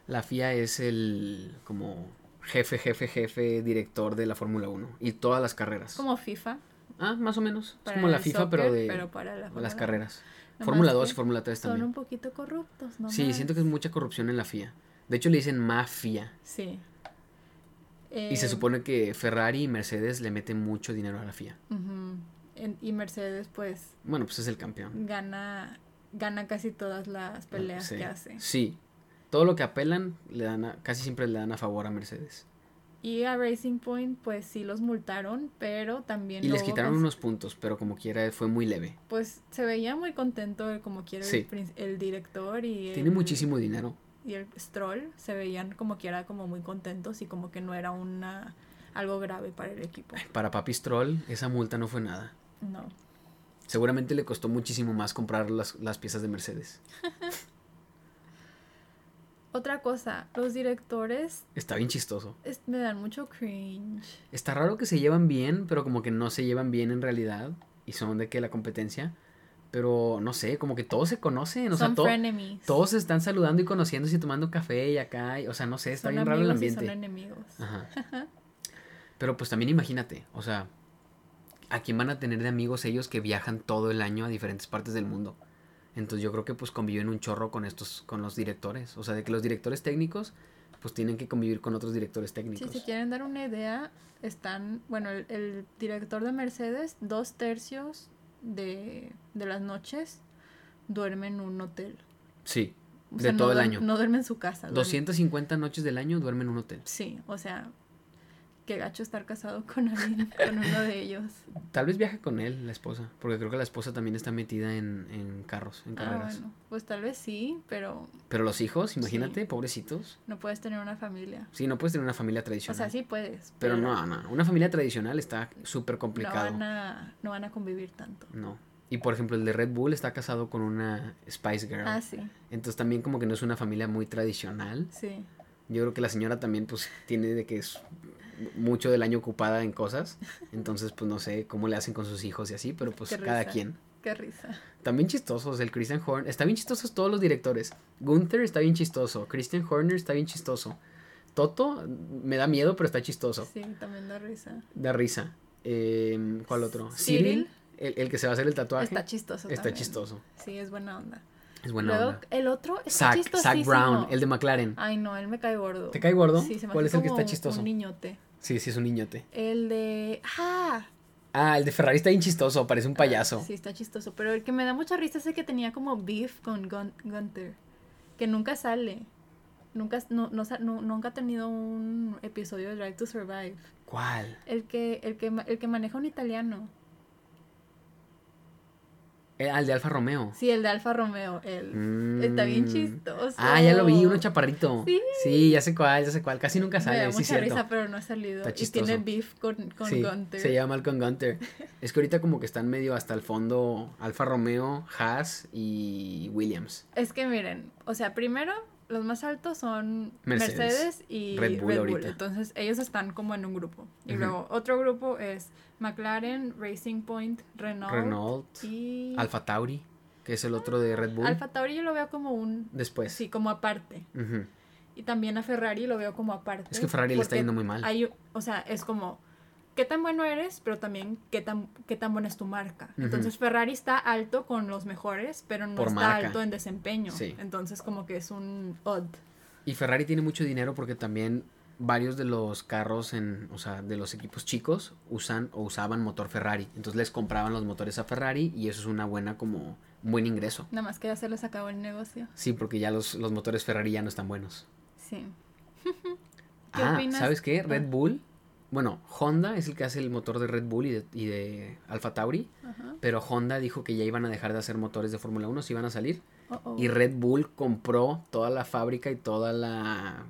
La FIA es el como jefe, jefe, jefe, director de la Fórmula 1 y todas las carreras. Como FIFA. Ah, más o menos. Es como la FIFA, pero de pero para la las 1. carreras. Fórmula que 2 y Fórmula 3 Son también. un poquito corruptos, ¿no? Sí, siento que es mucha corrupción en la FIA. De hecho, le dicen mafia. Sí. Y se Eh, supone que Ferrari y Mercedes le meten mucho dinero a la FIA. En- y Mercedes, pues, Bueno, pues es el campeón. gana, gana casi todas las peleas Sí. que hace. Sí. Todo lo que apelan, le dan a- casi siempre le dan a favor a Mercedes. Y a Racing Point, pues sí los multaron, pero también Y les quitaron unos puntos, pero como quiera fue muy leve. Pues se veía muy contento como quiera Sí. el, el director y Tiene el- muchísimo dinero. Y el Stroll se veían como quiera como muy contentos y como que no era una algo grave para el equipo. Para Papi Stroll, esa multa no fue nada. No. Seguramente le costó muchísimo más comprar las, las piezas de Mercedes. Otra cosa, los directores Está bien chistoso. es- me dan mucho cringe. Está raro que se llevan bien, pero como que no se llevan bien en realidad. Y son de que la competencia. Pero no sé, como que todos se conocen. O sea, son to- frenemies. todos se están saludando y conociéndose y tomando café y acá. y- o sea, no sé, está son bien raro el amigos y ambiente. son enemigos. Ajá. Pero pues también imagínate, o sea, ¿a quién van a tener de amigos ellos que viajan todo el año a diferentes partes del mundo? Entonces yo creo que pues conviven un chorro con estos, con los directores. O sea, de que los directores técnicos pues tienen que convivir con otros directores Si técnicos. se quieren dar una idea, están, bueno, el, el director de Mercedes, dos tercios de, de las noches duerme en un hotel. Sí, O de sea, no todo el duerme- año. No duerme en su casa. duerme- 250 noches del año duermen en un hotel. Sí, o sea, qué gacho estar casado con alguien, con uno de ellos. Tal vez viaje con él, la esposa, porque creo que la esposa también está metida en, en carros, en Ah, carreras. bueno, pues tal vez sí, pero Pero los hijos, imagínate, pobrecitos. no puedes tener una familia. Sí, no puedes tener una familia O tradicional. sea, sí puedes. Pero no, no, una familia tradicional está súper No complicado. van, a, no van a convivir tanto. No. Y por ejemplo, el de Red Bull está casado con una Spice Girl. Ah, sí, Entonces también como que no es una familia muy tradicional. sí. Yo creo que la señora también pues tiene de que es mucho del año ocupada en cosas. Entonces pues no sé cómo le hacen con sus hijos y así, pero pues Qué cada risa. quien. Qué risa. También chistosos, el Christian Horner. Está bien chistosos todos los directores. Gunther está bien chistoso. Christian Horner está bien chistoso. Toto me da miedo, pero está chistoso. Sí, también da risa. Da risa. Eh, ¿Cuál otro? Cyril. El, el que se va a hacer el tatuaje. Está chistoso Está también. chistoso. Sí, es buena onda. Es buena Luego, onda. el otro está Zach. Zach Brown, el de McLaren. Ay, no, él me cae gordo. ¿Te cae gordo? Sí, se me ¿Cuál es el que está chistoso? Un niñote. Sí, sí, es un niñote. El de. ¡Ah! Ah, el de Ferrari está bien chistoso, parece un payaso. Sí, está chistoso. Pero el que me da mucha risa es el que tenía como beef con Gun- Gunther. Que nunca sale. Nunca, no, no nu- nunca ha tenido un episodio de Drive to Survive. ¿Cuál? El que, el que, el que maneja un italiano. Eh, el de Alfa Romeo. Sí, el de Alfa Romeo. Él. Está bien Mm. chistoso. Ah, ya lo vi, uno chaparrito. Sí. ya sé cuál, ya sé cuál. Casi nunca Me da sale, sí, cierto. risa, pero no ha salido. Está y tiene beef con, con sí, Gunther. se llama con Gunter. es que ahorita como que están medio hasta el fondo Alfa Romeo, Haas y Williams. Es que miren, o sea, primero los más altos son Mercedes. Mercedes, y Red Red Bull. Entonces ellos están como en un grupo. Y luego otro grupo es McLaren, Racing Point, Renault, Renault, y Alfa Tauri, que es el otro de Red Bull. Alfa Tauri yo lo veo como un Después. sí, como aparte. Y también a Ferrari lo veo como aparte. Es que Ferrari le está yendo muy mal. hay- o sea, es como qué tan bueno eres, pero también qué tan qué tan buena es tu marca. Entonces Ferrari está alto con los mejores, pero no Por está marca. alto en desempeño. Sí. Entonces como que es un odd. Y Ferrari tiene mucho dinero porque también varios de los carros en, o sea, de los equipos chicos usan o usaban motor Ferrari. Entonces les compraban los motores a Ferrari y eso es una buena como un buen ingreso. Nada más que ya se les acabó el negocio. Sí, porque ya los, los motores Ferrari ya no están buenos. Sí. ¿Qué ah, opinas? ¿sabes qué? Red Ah. Bull. Bueno, Honda es el que hace el motor de Red Bull y de, y de Alfa Tauri. Ajá. Pero Honda dijo que ya iban a dejar de hacer motores de Fórmula 1, se iban a salir. Oh. Y Red Bull compró toda la fábrica y toda la.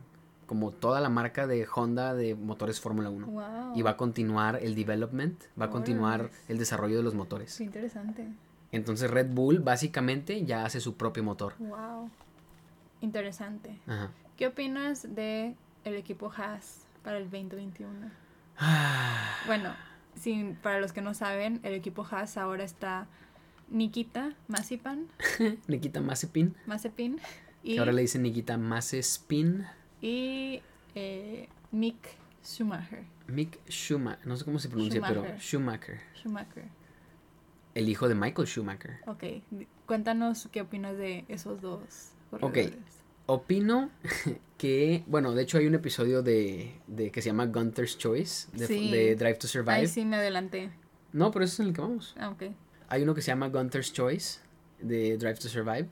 como toda la marca de Honda de motores Fórmula 1. Wow. Y va a continuar el development, va a continuar el desarrollo de los motores. Qué interesante. Entonces Red Bull básicamente ya hace su propio motor. Wow. Interesante. Ajá. ¿Qué opinas de el equipo Haas para el 2021? Bueno, sin, para los que no saben, el equipo Haas ahora está Nikita Mazepan, Nikita Mazepin, Mazepin y, que ahora le dicen Nikita Mazepin. y eh, Mick Schumacher. Mick Schumacher, no sé cómo se pronuncia, pero Schumacher. Schumacher. El hijo de Michael Schumacher. Ok, cuéntanos qué opinas de esos dos corredores. Opino que, bueno, de hecho hay un episodio de, de que se llama Gunter's Choice, de, Sí. de Drive to Survive. Ahí sí me adelanté. No, pero ese es en el que vamos. Ah, ok. Hay uno que se llama Gunter's Choice de Drive to Survive.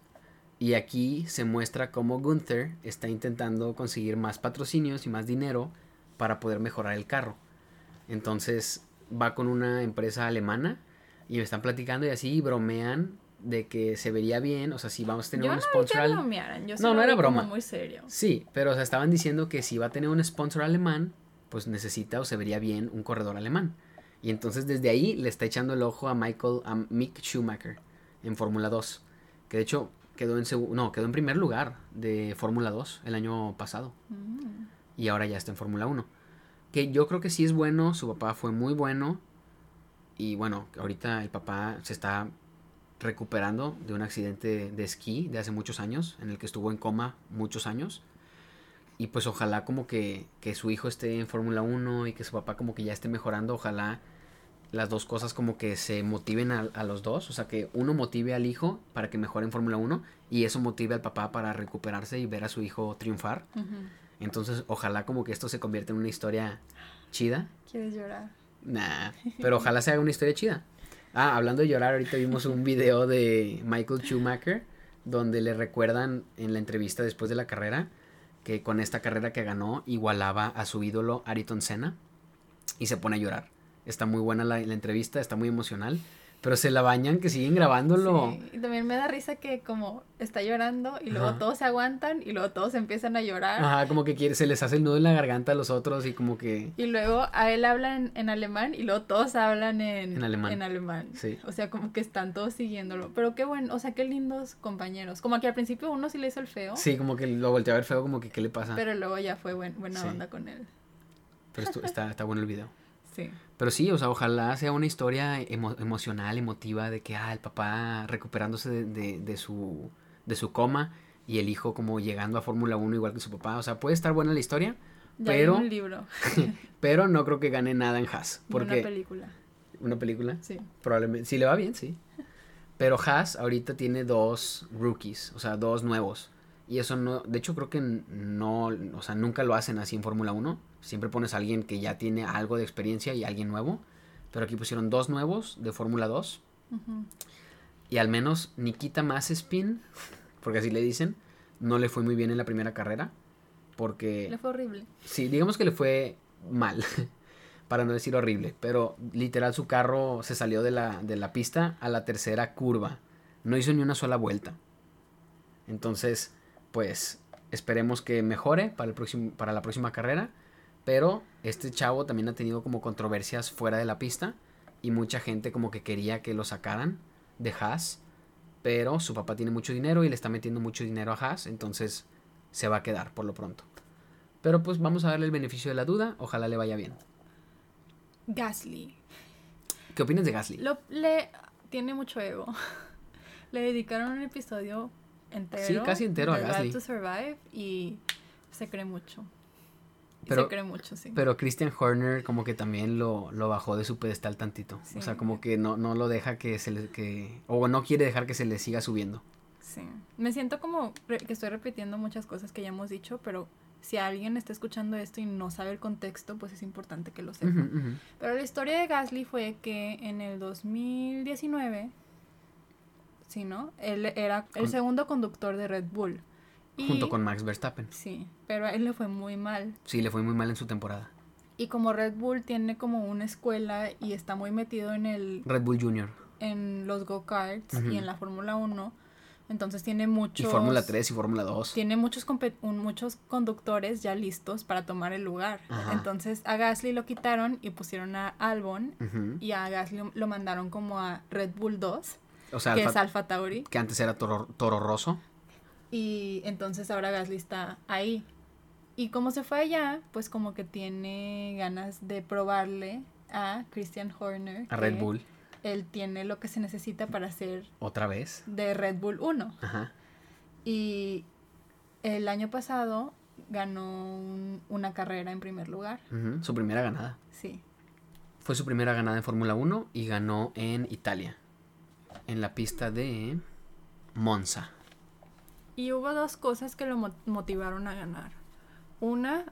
Y aquí se muestra cómo Gunther está intentando conseguir más patrocinios y más dinero para poder mejorar el carro. Entonces va con una empresa alemana y me están platicando y así bromean de que se vería bien. O sea, si vamos a tener Yo un no sponsor. que al- bromearan, yo sí No, no era broma. muy serio. Sí, pero o sea, estaban diciendo que si va a tener un sponsor alemán, pues necesita o se vería bien un corredor alemán. Y entonces desde ahí le está echando el ojo a Michael, a Mick Schumacher en Fórmula 2. Que de hecho quedó en no, quedó en primer lugar de Fórmula 2 el año pasado. Mm. Y ahora ya está en Fórmula 1. Que yo creo que sí es bueno, su papá fue muy bueno. Y bueno, ahorita el papá se está recuperando de un accidente de esquí de hace muchos años, en el que estuvo en coma muchos años. Y pues ojalá como que, que su hijo esté en Fórmula 1 y que su papá como que ya esté mejorando, ojalá las dos cosas como que se motiven a, a los dos, o sea que uno motive al hijo para que mejore en Fórmula 1 y eso motive al papá para recuperarse y ver a su hijo triunfar. Ujú. Entonces, ojalá como que esto se convierta en una historia chida. ¿Quieres llorar? Nah, pero ojalá se haga una historia chida. Ah, hablando de llorar, ahorita vimos un video de Michael Schumacher donde le recuerdan en la entrevista después de la carrera que con esta carrera que ganó igualaba a su ídolo Ayrton Senna. y se pone a llorar. Está muy buena la, la entrevista, está muy emocional. Pero se la bañan que siguen grabándolo. Sí, y también me da risa que como está llorando y luego todos se aguantan y luego todos empiezan a llorar. Ajá, como que quiere, se les hace el nudo en la garganta a los otros y como que... Y luego a él hablan en, alemán y luego todos hablan en, En alemán. En alemán. Sí. O sea, como que están todos siguiéndolo. Pero qué bueno, o sea, qué lindos compañeros. Como que al principio uno sí le hizo el feo. Sí, como que lo volteó a ver feo, como que qué le pasa. Pero, Pero luego ya fue buen- buena Sí. onda con él. estu- está, está bueno el video. Sí. Pero sí, o sea, ojalá sea una historia emo- emocional, emotiva, de que, ah, el papá recuperándose de, de, de su, de su coma y el hijo como llegando a Fórmula 1 igual que su papá. O sea, puede estar buena la historia, Ya Pero- un libro. pero no creo que gane nada en Haas. y una Porque película. una película, Sí. probablemente, si le va bien, sí. Pero Haas ahorita tiene dos rookies, o sea, dos nuevos. Y eso no, de hecho creo que no, o sea, nunca lo hacen así en Fórmula 1. Siempre pones a alguien que ya tiene algo de experiencia y alguien nuevo. Pero aquí pusieron dos nuevos de Fórmula 2. Ujú. Y al menos Nikita Mazepin, porque así le dicen, no le fue muy bien en la primera carrera. Porque, Le fue horrible. sí, digamos que le fue mal, para no decir horrible. Pero literal su carro se salió de la, de la pista a la tercera curva. No hizo ni una sola vuelta. Entonces, pues esperemos que mejore para, el próximo, para la próxima carrera. Pero este chavo también ha tenido como controversias fuera de la pista. Y mucha gente como que quería que lo sacaran de Haas. Pero su papá tiene mucho dinero y le está metiendo mucho dinero a Haas. Entonces se va a quedar por lo pronto. Pero pues vamos a darle el beneficio de la duda. Ojalá le vaya bien. Gasly. ¿Qué opinas de Gasly? Lo, le tiene mucho ego. le dedicaron un episodio entero. Sí, casi entero a Gasly. to Survive y se cree mucho. Pero- se cree mucho, sí. Pero Christian Horner como que también lo, lo bajó de su pedestal tantito. Sí. O sea, como que no, no lo deja que se le... Que, o no quiere dejar que se le siga subiendo. Sí. Me siento como que estoy repitiendo muchas cosas que ya hemos dicho, pero si alguien está escuchando esto y no sabe el contexto, pues es importante que lo sepa. Pero la historia de Gasly fue que en el 2019, sí, ¿no? Él era el segundo conductor de Red Bull. Y- Junto con Max Verstappen. Sí, pero a él le fue muy mal. Sí, le fue muy mal en su temporada. Y como Red Bull tiene como una escuela y está muy metido en el Red Bull Junior. en los go-karts y en la Fórmula 1, entonces tiene muchos Y Fórmula 3 y Fórmula 2. tiene muchos muchos conductores ya listos para tomar el lugar. Ajá. Entonces a Gasly lo quitaron y pusieron a Albon y a Gasly lo mandaron como a Red Bull 2, O sea, que Alfa- es Alfa Tauri. que antes era Toro, Toro Rosso. Y entonces ahora Gasly está ahí. Y como se fue allá, pues como que tiene ganas de probarle a Christian Horner. A Red Bull. Él tiene lo que se necesita para ser Otra vez. de Red Bull 1. Ajá. Y el año pasado ganó un- una carrera en primer lugar. Su primera ganada. Sí. Fue su primera ganada en Fórmula 1 y ganó en Italia. En la pista de Monza. Y hubo dos cosas que lo mo- motivaron a ganar. Una,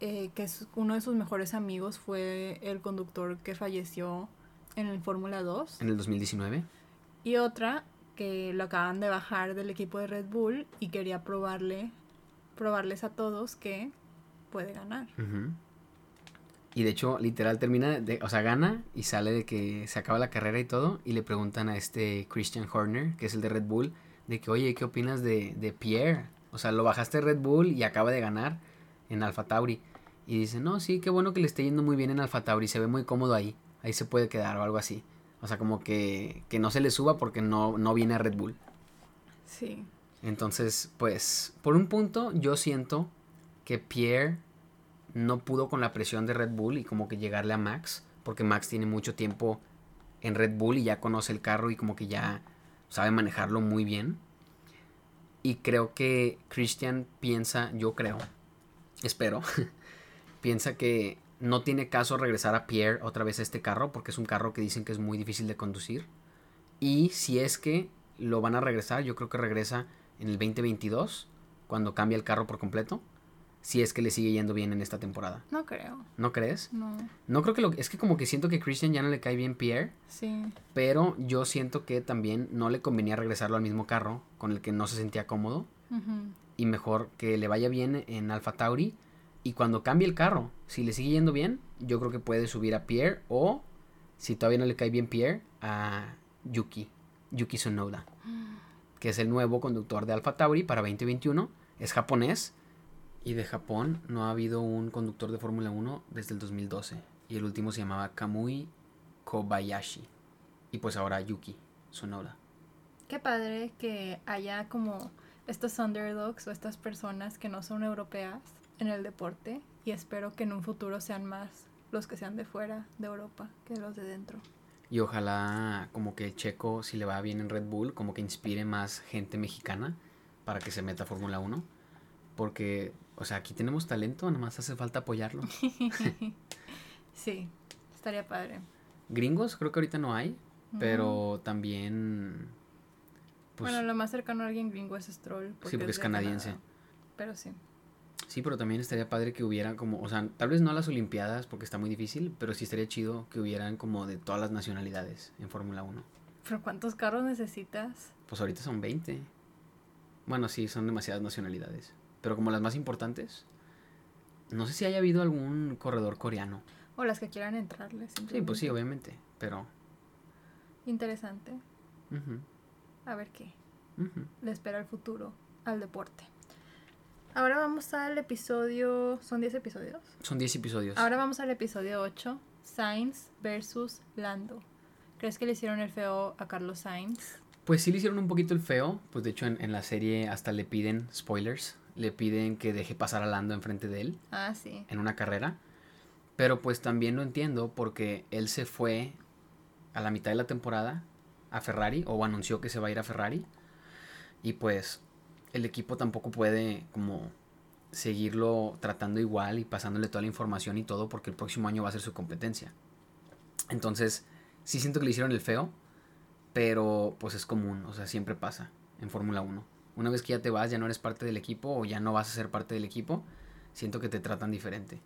eh, que es uno de sus mejores amigos fue el conductor que falleció en el Fórmula 2. En el 2019. Y otra, que lo acaban de bajar del equipo de Red Bull y quería probarle, probarles a todos que puede ganar. Y de hecho, literal termina, de, o sea, gana y sale de que se acaba la carrera y todo. Y le preguntan a este Christian Horner, que es el de Red Bull, de que, oye, ¿qué opinas de, de Pierre? O sea, lo bajaste de Red Bull y acaba de ganar en Alfa Tauri. Y dice, no, sí, qué bueno que le esté yendo muy bien en Alfa Tauri, se ve muy cómodo ahí. Ahí se puede quedar o algo así. O sea, como que, que no se le suba porque no, no viene a Red Bull. Sí. Entonces, pues, por un punto, yo siento que Pierre no pudo con la presión de Red Bull y como que llegarle a Max, porque Max tiene mucho tiempo en Red Bull y ya conoce el carro y como que ya sabe manejarlo muy bien. Y creo que Christian piensa, yo creo, espero, piensa que no tiene caso regresar a Pierre otra vez a este carro, porque es un carro que dicen que es muy difícil de conducir. Y si es que lo van a regresar, yo creo que regresa en el 2022, cuando cambia el carro por completo. Si es que le sigue yendo bien en esta temporada. No creo. ¿No crees? No. No creo que lo... Es que como que siento que Christian ya no le cae bien Pierre. Sí. Pero yo siento que también no le convenía regresarlo al mismo carro con el que no se sentía cómodo. Y mejor que le vaya bien en Alfa Tauri. Y cuando cambie el carro, si le sigue yendo bien, yo creo que puede subir a Pierre o, si todavía no le cae bien Pierre, a Yuki, Yuki Tsunoda, que es el nuevo conductor de Alfa Tauri para 2021. Es japonés y de Japón no ha habido un conductor de Fórmula 1 desde el 2012. Y el último se llamaba Kamui Kobayashi. Y pues ahora Yuki Tsunoda. Qué padre que haya como estos underdogs o estas personas que no son europeas en el deporte y espero que en un futuro sean más los que sean de fuera de Europa que los de dentro. Y ojalá como que Checo, si le va bien en Red Bull, como que inspire más gente mexicana para que se meta a Fórmula 1. Porque, o sea, aquí tenemos talento, nada más hace falta apoyarlo. sí, estaría padre. Gringos creo que ahorita no hay, pero también... Pues bueno, lo más cercano a alguien gringo es Stroll. sí, porque es, canadiense. Pero sí. Sí, pero también estaría padre que hubiera como, o sea, tal vez no las Olimpiadas porque está muy difícil, pero sí estaría chido que hubieran como de todas las nacionalidades en Fórmula 1. ¿Pero cuántos carros necesitas? Pues ahorita son 20. Bueno, sí, son demasiadas nacionalidades. Pero como las más importantes, no sé si haya habido algún corredor coreano. O las que quieran entrarles. Sí, pues sí, obviamente, pero... Interesante. A ver qué. Le espera el futuro al deporte. Ahora vamos al episodio. ¿Son 10 episodios? Son 10 episodios. Ahora vamos al episodio 8. Sainz versus Lando. ¿Crees que le hicieron el feo a Carlos Sainz? Pues sí le hicieron un poquito el feo. Pues de hecho en, en la serie hasta le piden spoilers. Le piden que deje pasar a Lando enfrente de él. Ah, sí. En una carrera. Pero pues también lo entiendo porque él se fue a la mitad de la temporada a Ferrari o anunció que se va a ir a Ferrari. Y pues el equipo tampoco puede como seguirlo tratando igual y pasándole toda la información y todo porque el próximo año va a ser su competencia. Entonces, sí siento que le hicieron el feo, pero pues es común, o sea, siempre pasa en Fórmula 1. Una vez que ya te vas, ya no eres parte del equipo o ya no vas a ser parte del equipo, siento que te tratan diferente.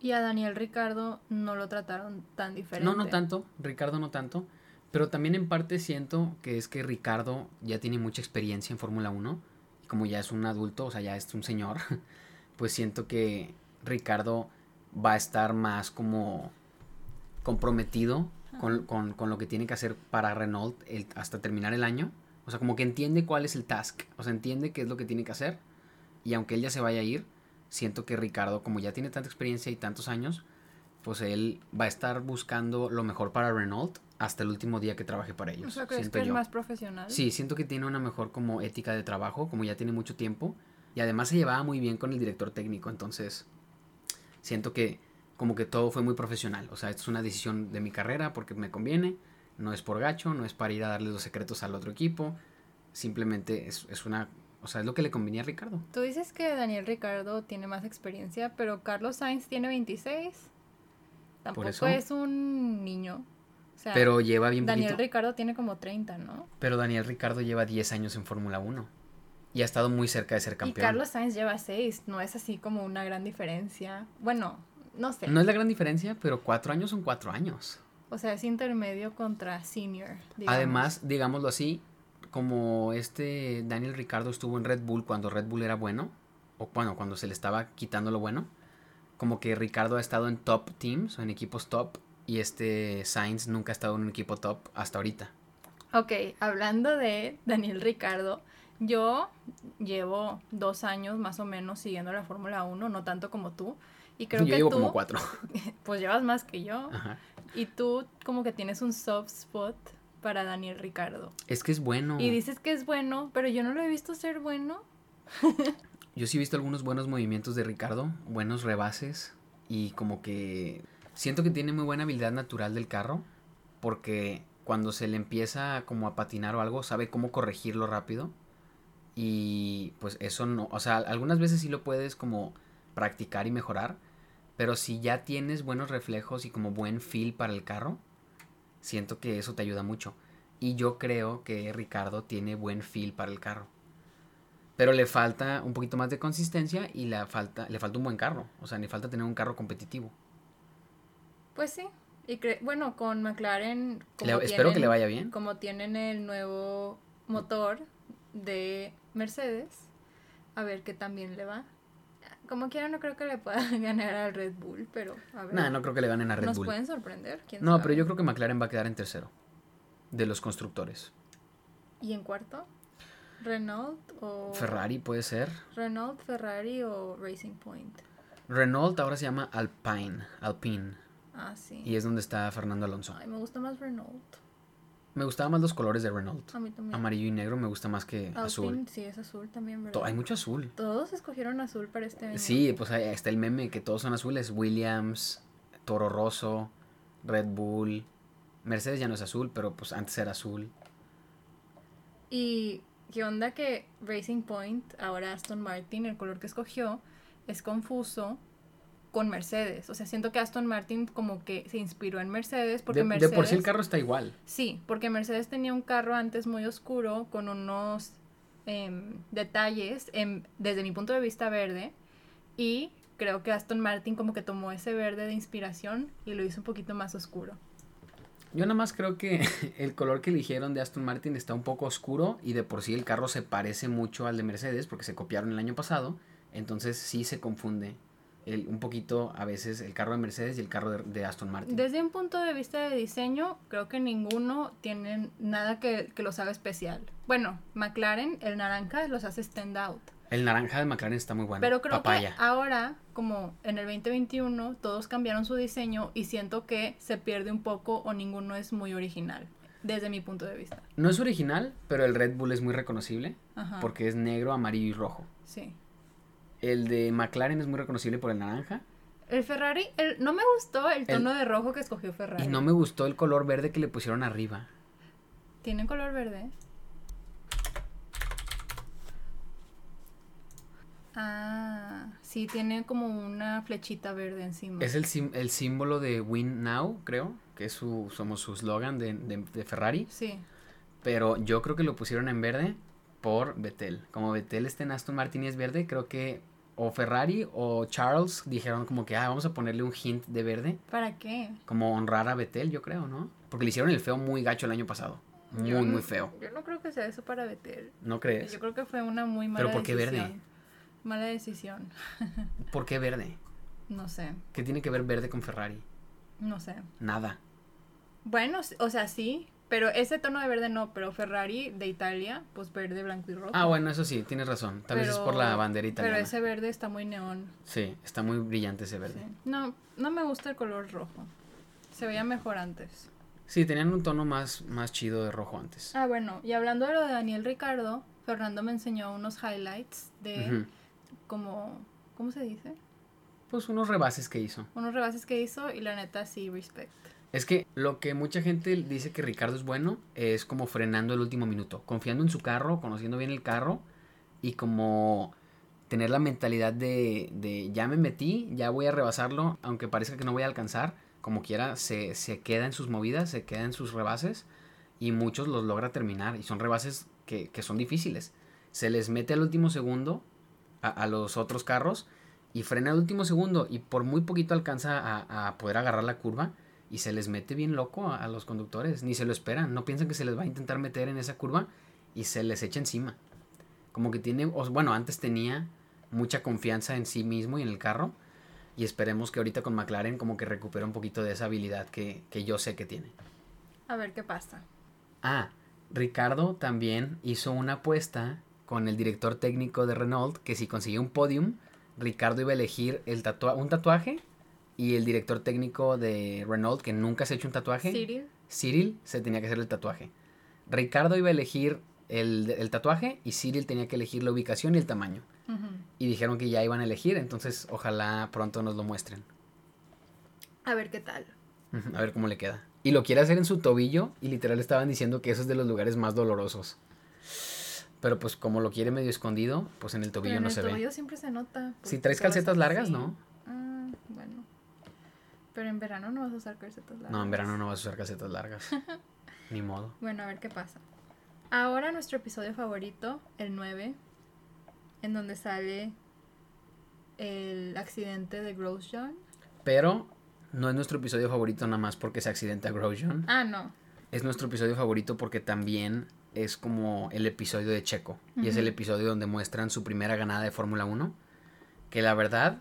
Y a Daniel Ricardo no lo trataron tan diferente. No, no tanto, Ricardo no tanto. Pero también en parte siento que es que Ricardo ya tiene mucha experiencia en Fórmula 1. Y como ya es un adulto, o sea, ya es un señor, pues siento que Ricardo va a estar más como comprometido con, lo que tiene que hacer para Renault hasta terminar el año. O sea, como que entiende cuál es el task. O sea, entiende qué es lo que tiene que hacer. Y aunque él ya se vaya a ir, siento que Ricardo, como ya tiene tanta experiencia y tantos años, pues él va a estar buscando lo mejor para Renault hasta el último día que trabaje para ellos. O sea, ¿crees que es más profesional? Sí, siento que tiene una mejor como ética de trabajo, como ya tiene mucho tiempo. Y además se llevaba muy bien con el director técnico, entonces siento que como que todo fue muy profesional. O sea, esto es una decisión de mi carrera porque me conviene, no es por gacho, no es para ir a darle los secretos al otro equipo, simplemente es, es una... O sea, es lo que le convenía a Ricardo. Tú dices que Daniel Ricardo tiene más experiencia, pero Carlos Sainz tiene 26. Tampoco es un niño pero lleva bien Daniel Ricardo tiene como 30, ¿no? Pero Daniel Ricardo lleva 10 años en Fórmula 1. Y ha estado muy cerca de ser campeón. Y Carlos Sainz lleva 6. No es así como una gran diferencia. Bueno, no sé. No es la gran diferencia, pero 4 años son 4 años. O sea, es intermedio contra senior. Además, digámoslo así, como este Daniel Ricardo estuvo en Red Bull cuando Red Bull era bueno, o bueno, cuando se le estaba quitando lo bueno, como que Ricardo ha estado en top teams o en equipos top y este Sainz nunca ha estado en un equipo top hasta ahorita. Ok, hablando de Daniel Ricardo, yo llevo dos años más o menos siguiendo la Fórmula 1, no tanto como tú. Y creo yo llevo como cuatro. Pues llevas más que yo. Ajá. Y tú como que tienes un soft spot para Daniel Ricardo. Es que es bueno. Y dices que es bueno, pero yo no lo he visto ser bueno. yo sí he visto algunos buenos movimientos de Ricardo, buenos rebases y como que Siento que tiene muy buena habilidad natural del carro, porque cuando se le empieza como a patinar o algo, sabe cómo corregirlo rápido. Y pues eso no, o sea, algunas veces sí lo puedes como practicar y mejorar, pero si ya tienes buenos reflejos y como buen feel para el carro, siento que eso te ayuda mucho. Y yo creo que Ricardo tiene buen feel para el carro. Pero le falta un poquito más de consistencia y le falta, le falta un buen carro. O sea, le falta tener un carro competitivo. Pues sí. Y bueno, con McLaren. espero que le vaya bien. Como tienen el nuevo motor de Mercedes, a ver qué también le va. Como quiera, no creo que le pueda ganar al Red Bull, pero a ver. Nah, no creo que le ganen a Red Nos Bull. pueden sorprender. ¿quién No, sabe? pero yo creo que McLaren va a quedar en tercero. De los constructores. ¿Y en cuarto? ¿Renault o. Ferrari puede ser. Renault, Ferrari o Racing Point. Renault ahora se llama Alpine. Alpine. Ah, sí. Y es donde está Fernando Alonso. Ay, me gusta más Renault. Me gustaban más los colores de Renault. A mí también. Amarillo y negro me gusta más que Alpine, azul. Sí, es azul también, ¿verdad? Hay mucho azul. Todos escogieron azul para este año. Sí, pues ahí está el meme que todos son azules. Williams, Toro Rosso, Red Bull. Mercedes ya no es azul, pero pues antes era azul. Y qué onda que Racing Point, ahora Aston Martin, el color que escogió, es confuso con Mercedes. O sea, siento que Aston Martin como que se inspiró en Mercedes porque De, de Mercedes... por sí el carro está igual. Sí, porque Mercedes tenía un carro antes muy oscuro con unos em, detalles, em, desde mi punto de vista verde, y creo que Aston Martin como que tomó ese verde de inspiración y lo hizo un poquito más oscuro. Yo nada más creo que el color que eligieron de Aston Martin está un poco oscuro y de por sí el carro se parece mucho al de Mercedes porque se copiaron el año pasado. Entonces sí se confunde el, un poquito a veces el carro de Mercedes y el carro de, de Aston Martin. Desde un punto de vista de diseño, creo que ninguno tiene nada que, que los haga especial. Bueno, McLaren, el naranja, los hace stand out. El naranja de McLaren está muy bueno. Pero creo Papaya. que ahora, como en el 2021, todos cambiaron su diseño y siento que se pierde un poco o ninguno es muy original, desde mi punto de vista. No es original, pero el Red Bull es muy reconocible Ajá. porque es negro, amarillo y rojo. Sí. El de McLaren es muy reconocible por el naranja. El Ferrari, el, no me gustó el El- tono de rojo que escogió Ferrari. Y no me gustó el color verde que le pusieron arriba. ¿Tiene color verde? Ah, sí, tiene como una flechita verde encima. Es el, sim- el símbolo de Win Now, creo, que es su, somos su slogan de, de- de Ferrari. Sí, Pero yo creo que lo pusieron en verde por Vettel. Como Vettel está en Aston Martin y es verde, creo que o Ferrari o Charles dijeron como que, ah, vamos a ponerle un hint de verde. ¿para qué? Como honrar a Vettel, yo creo, ¿no? Porque le hicieron el feo muy gacho el año pasado. Muy, Yo muy feo. Yo no creo que sea eso para Vettel. ¿No crees? Yo creo que fue una muy mala ¿Pero por qué verde? decisión. Mala decisión. ¿Por qué verde? No sé, ¿Qué tiene que ver verde con Ferrari? no sé. Nada. Bueno, o sea, sí, pero ese tono de verde no, pero Ferrari de Italia, pues verde, blanco y rojo. Ah, bueno, eso sí, tienes razón. Tal vez es por la bandera italiana. Pero ese verde está muy neón. Sí, está muy brillante ese verde. sí. No, no me gusta el color rojo. Se veía mejor antes. Sí, tenían un tono más, más chido de rojo antes. Ah, bueno, y hablando de lo de Daniel Ricardo, Fernando me enseñó unos highlights de como, ¿cómo se dice? Pues unos rebases que hizo. Unos rebases que hizo y la neta sí, respect. Es que lo que mucha gente dice que Ricardo es bueno es como frenando el último minuto, confiando en su carro, conociendo bien el carro y como tener la mentalidad de, de ya me metí, ya voy a rebasarlo, aunque parezca que no voy a alcanzar, como quiera, se, se queda en sus movidas, se queda en sus rebases y muchos los logra terminar y son rebases que, que son difíciles. Se les mete al último segundo a, los otros carros y frena al último segundo y por muy poquito alcanza a, a poder agarrar la curva y se les mete bien loco a, a los conductores, ni se lo esperan, no piensan que se les va a intentar meter en esa curva y se les echa encima. Como que tiene, o- bueno, antes tenía mucha confianza en sí mismo y en el carro y esperemos que ahorita con McLaren como que recupere un poquito de esa habilidad que, que yo sé que tiene. A ver qué pasa. Ah, Ricardo también hizo una apuesta con el director técnico de Renault que si conseguía un podium, Ricardo iba a elegir el tatua un tatuaje y el director técnico de Renault que nunca se ha hecho un tatuaje, Cyril, Cyril, se tenía que hacer el tatuaje. Ricardo iba a elegir el, el tatuaje y Cyril tenía que elegir la ubicación y el tamaño. Y dijeron que ya iban a elegir, entonces ojalá pronto nos lo muestren. a ver qué tal. A ver cómo le queda. Y lo quiere hacer en su tobillo y literal estaban diciendo que eso es de los lugares más dolorosos. Pero pues como lo quiere medio escondido, pues en el Pero tobillo en no el se tobillo ve. siempre se nota. Si traes calcetas largas, así. ¿no? Pero en verano no vas a usar calcetas largas. No, en verano no vas a usar calcetas largas. Ni modo. Bueno, a ver qué pasa. Ahora nuestro episodio favorito, el 9, en donde sale el accidente de Grosjean. Pero no es nuestro episodio favorito nada más porque se accidenta Grosjean. Ah, no. Es nuestro episodio favorito porque también es como el episodio de Checo. Y es el episodio donde muestran su primera ganada de Fórmula 1. que la verdad,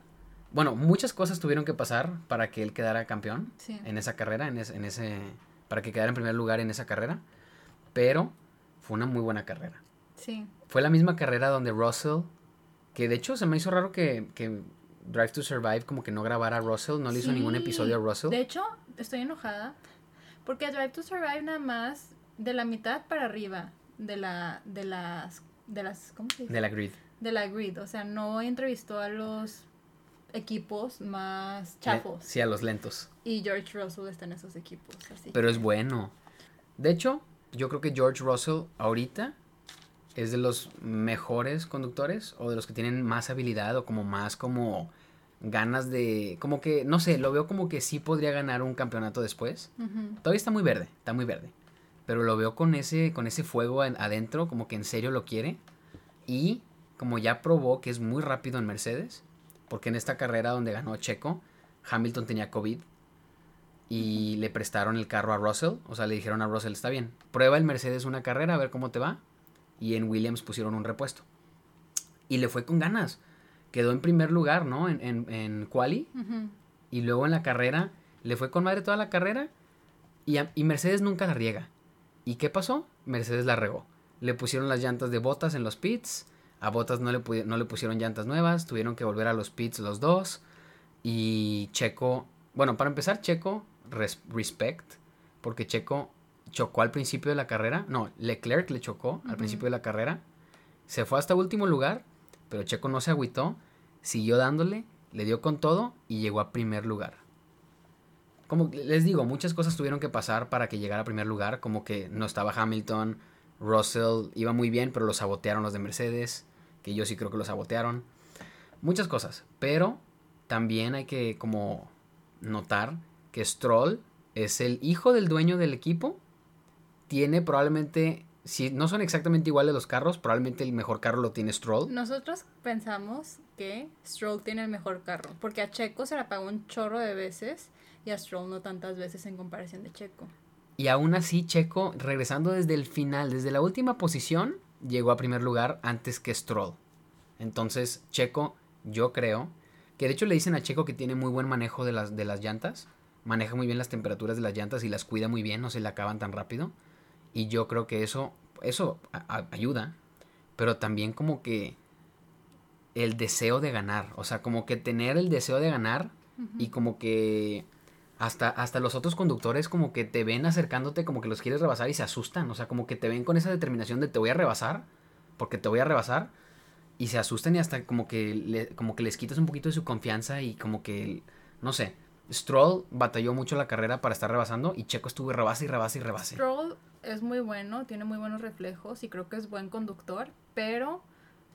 bueno, muchas cosas tuvieron que pasar para que él quedara campeón Sí. en esa carrera, en, es- en ese, para que quedara en primer lugar en esa carrera, pero fue una muy buena carrera. Sí. Fue la misma carrera donde Russell, que de hecho se me hizo raro que, que Drive to Survive como que no grabara a Russell, no le hizo ningún episodio a Russell. De hecho, estoy enojada porque a Drive to Survive nada más de la mitad para arriba de la de las de las ¿cómo se dice? De la grid. De la grid, o sea, no entrevistó a los equipos más chafos Sí, a los lentos. y George Russell está en esos equipos, así. Pero es bueno. De hecho, yo creo que George Russell ahorita es de los mejores conductores o de los que tienen más habilidad o como más como ganas de como que no sé, lo veo como que sí podría ganar un campeonato después. Ujú. Todavía está muy verde, está muy verde. Pero lo veo con ese con ese fuego en- adentro, como que en serio lo quiere y como ya probó que es muy rápido en Mercedes, porque en esta carrera donde ganó Checo, Hamilton tenía COVID y le prestaron el carro a Russell, o sea, le dijeron a Russell, está bien, prueba el Mercedes una carrera a ver cómo te va, y en Williams pusieron un repuesto. Y le fue con ganas, quedó en primer lugar, ¿no? En, en, en quali, y luego en la carrera, le fue con madre toda la carrera, y, a- y Mercedes nunca la riega. ¿Y qué pasó? Mercedes la regó. Le pusieron las llantas de botas en los pits. A botas no le, no le pusieron llantas nuevas. Tuvieron que volver a los pits los dos. Y Checo. Bueno, para empezar, Checo, res- respect. Porque Checo chocó al principio de la carrera. No, Leclerc le chocó al principio de la carrera. Se fue hasta último lugar. Pero Checo no se agüitó. Siguió dándole. Le dio con todo. Y llegó a primer lugar como les digo, muchas cosas tuvieron que pasar para que llegara a primer lugar, como que no estaba Hamilton, Russell iba muy bien, pero lo sabotearon los de Mercedes, que yo sí creo que lo sabotearon. Muchas cosas, pero también hay que como notar que Stroll es el hijo del dueño del equipo, tiene probablemente, si no son exactamente iguales los carros, probablemente el mejor carro lo tiene Stroll. Nosotros pensamos que Stroll tiene el mejor carro, porque a Checo se la pagó un chorro de veces y a Stroll no tantas veces en comparación de Checo. Y aún así, Checo, regresando desde el final, desde la última posición, llegó a primer lugar antes que Stroll. Entonces, Checo, yo creo, que de hecho le dicen a Checo que tiene muy buen manejo de las, de las llantas, maneja muy bien las temperaturas de las llantas y las cuida muy bien, no se le acaban tan rápido. Y yo creo que eso, eso a- a- ayuda, pero también como que el deseo de ganar, o sea, como que tener el deseo de ganar y como que hasta, hasta los otros conductores como que te ven acercándote, como que los quieres rebasar y se asustan. O sea, como que te ven con esa determinación de te voy a rebasar, porque te voy a rebasar. Y se asustan y hasta como que, como que les quitas un poquito de su confianza y como que, no sé. Stroll batalló mucho la carrera para estar rebasando y Checo estuvo rebase y rebase y rebase. Stroll es muy bueno, tiene muy buenos reflejos y creo que es buen conductor, pero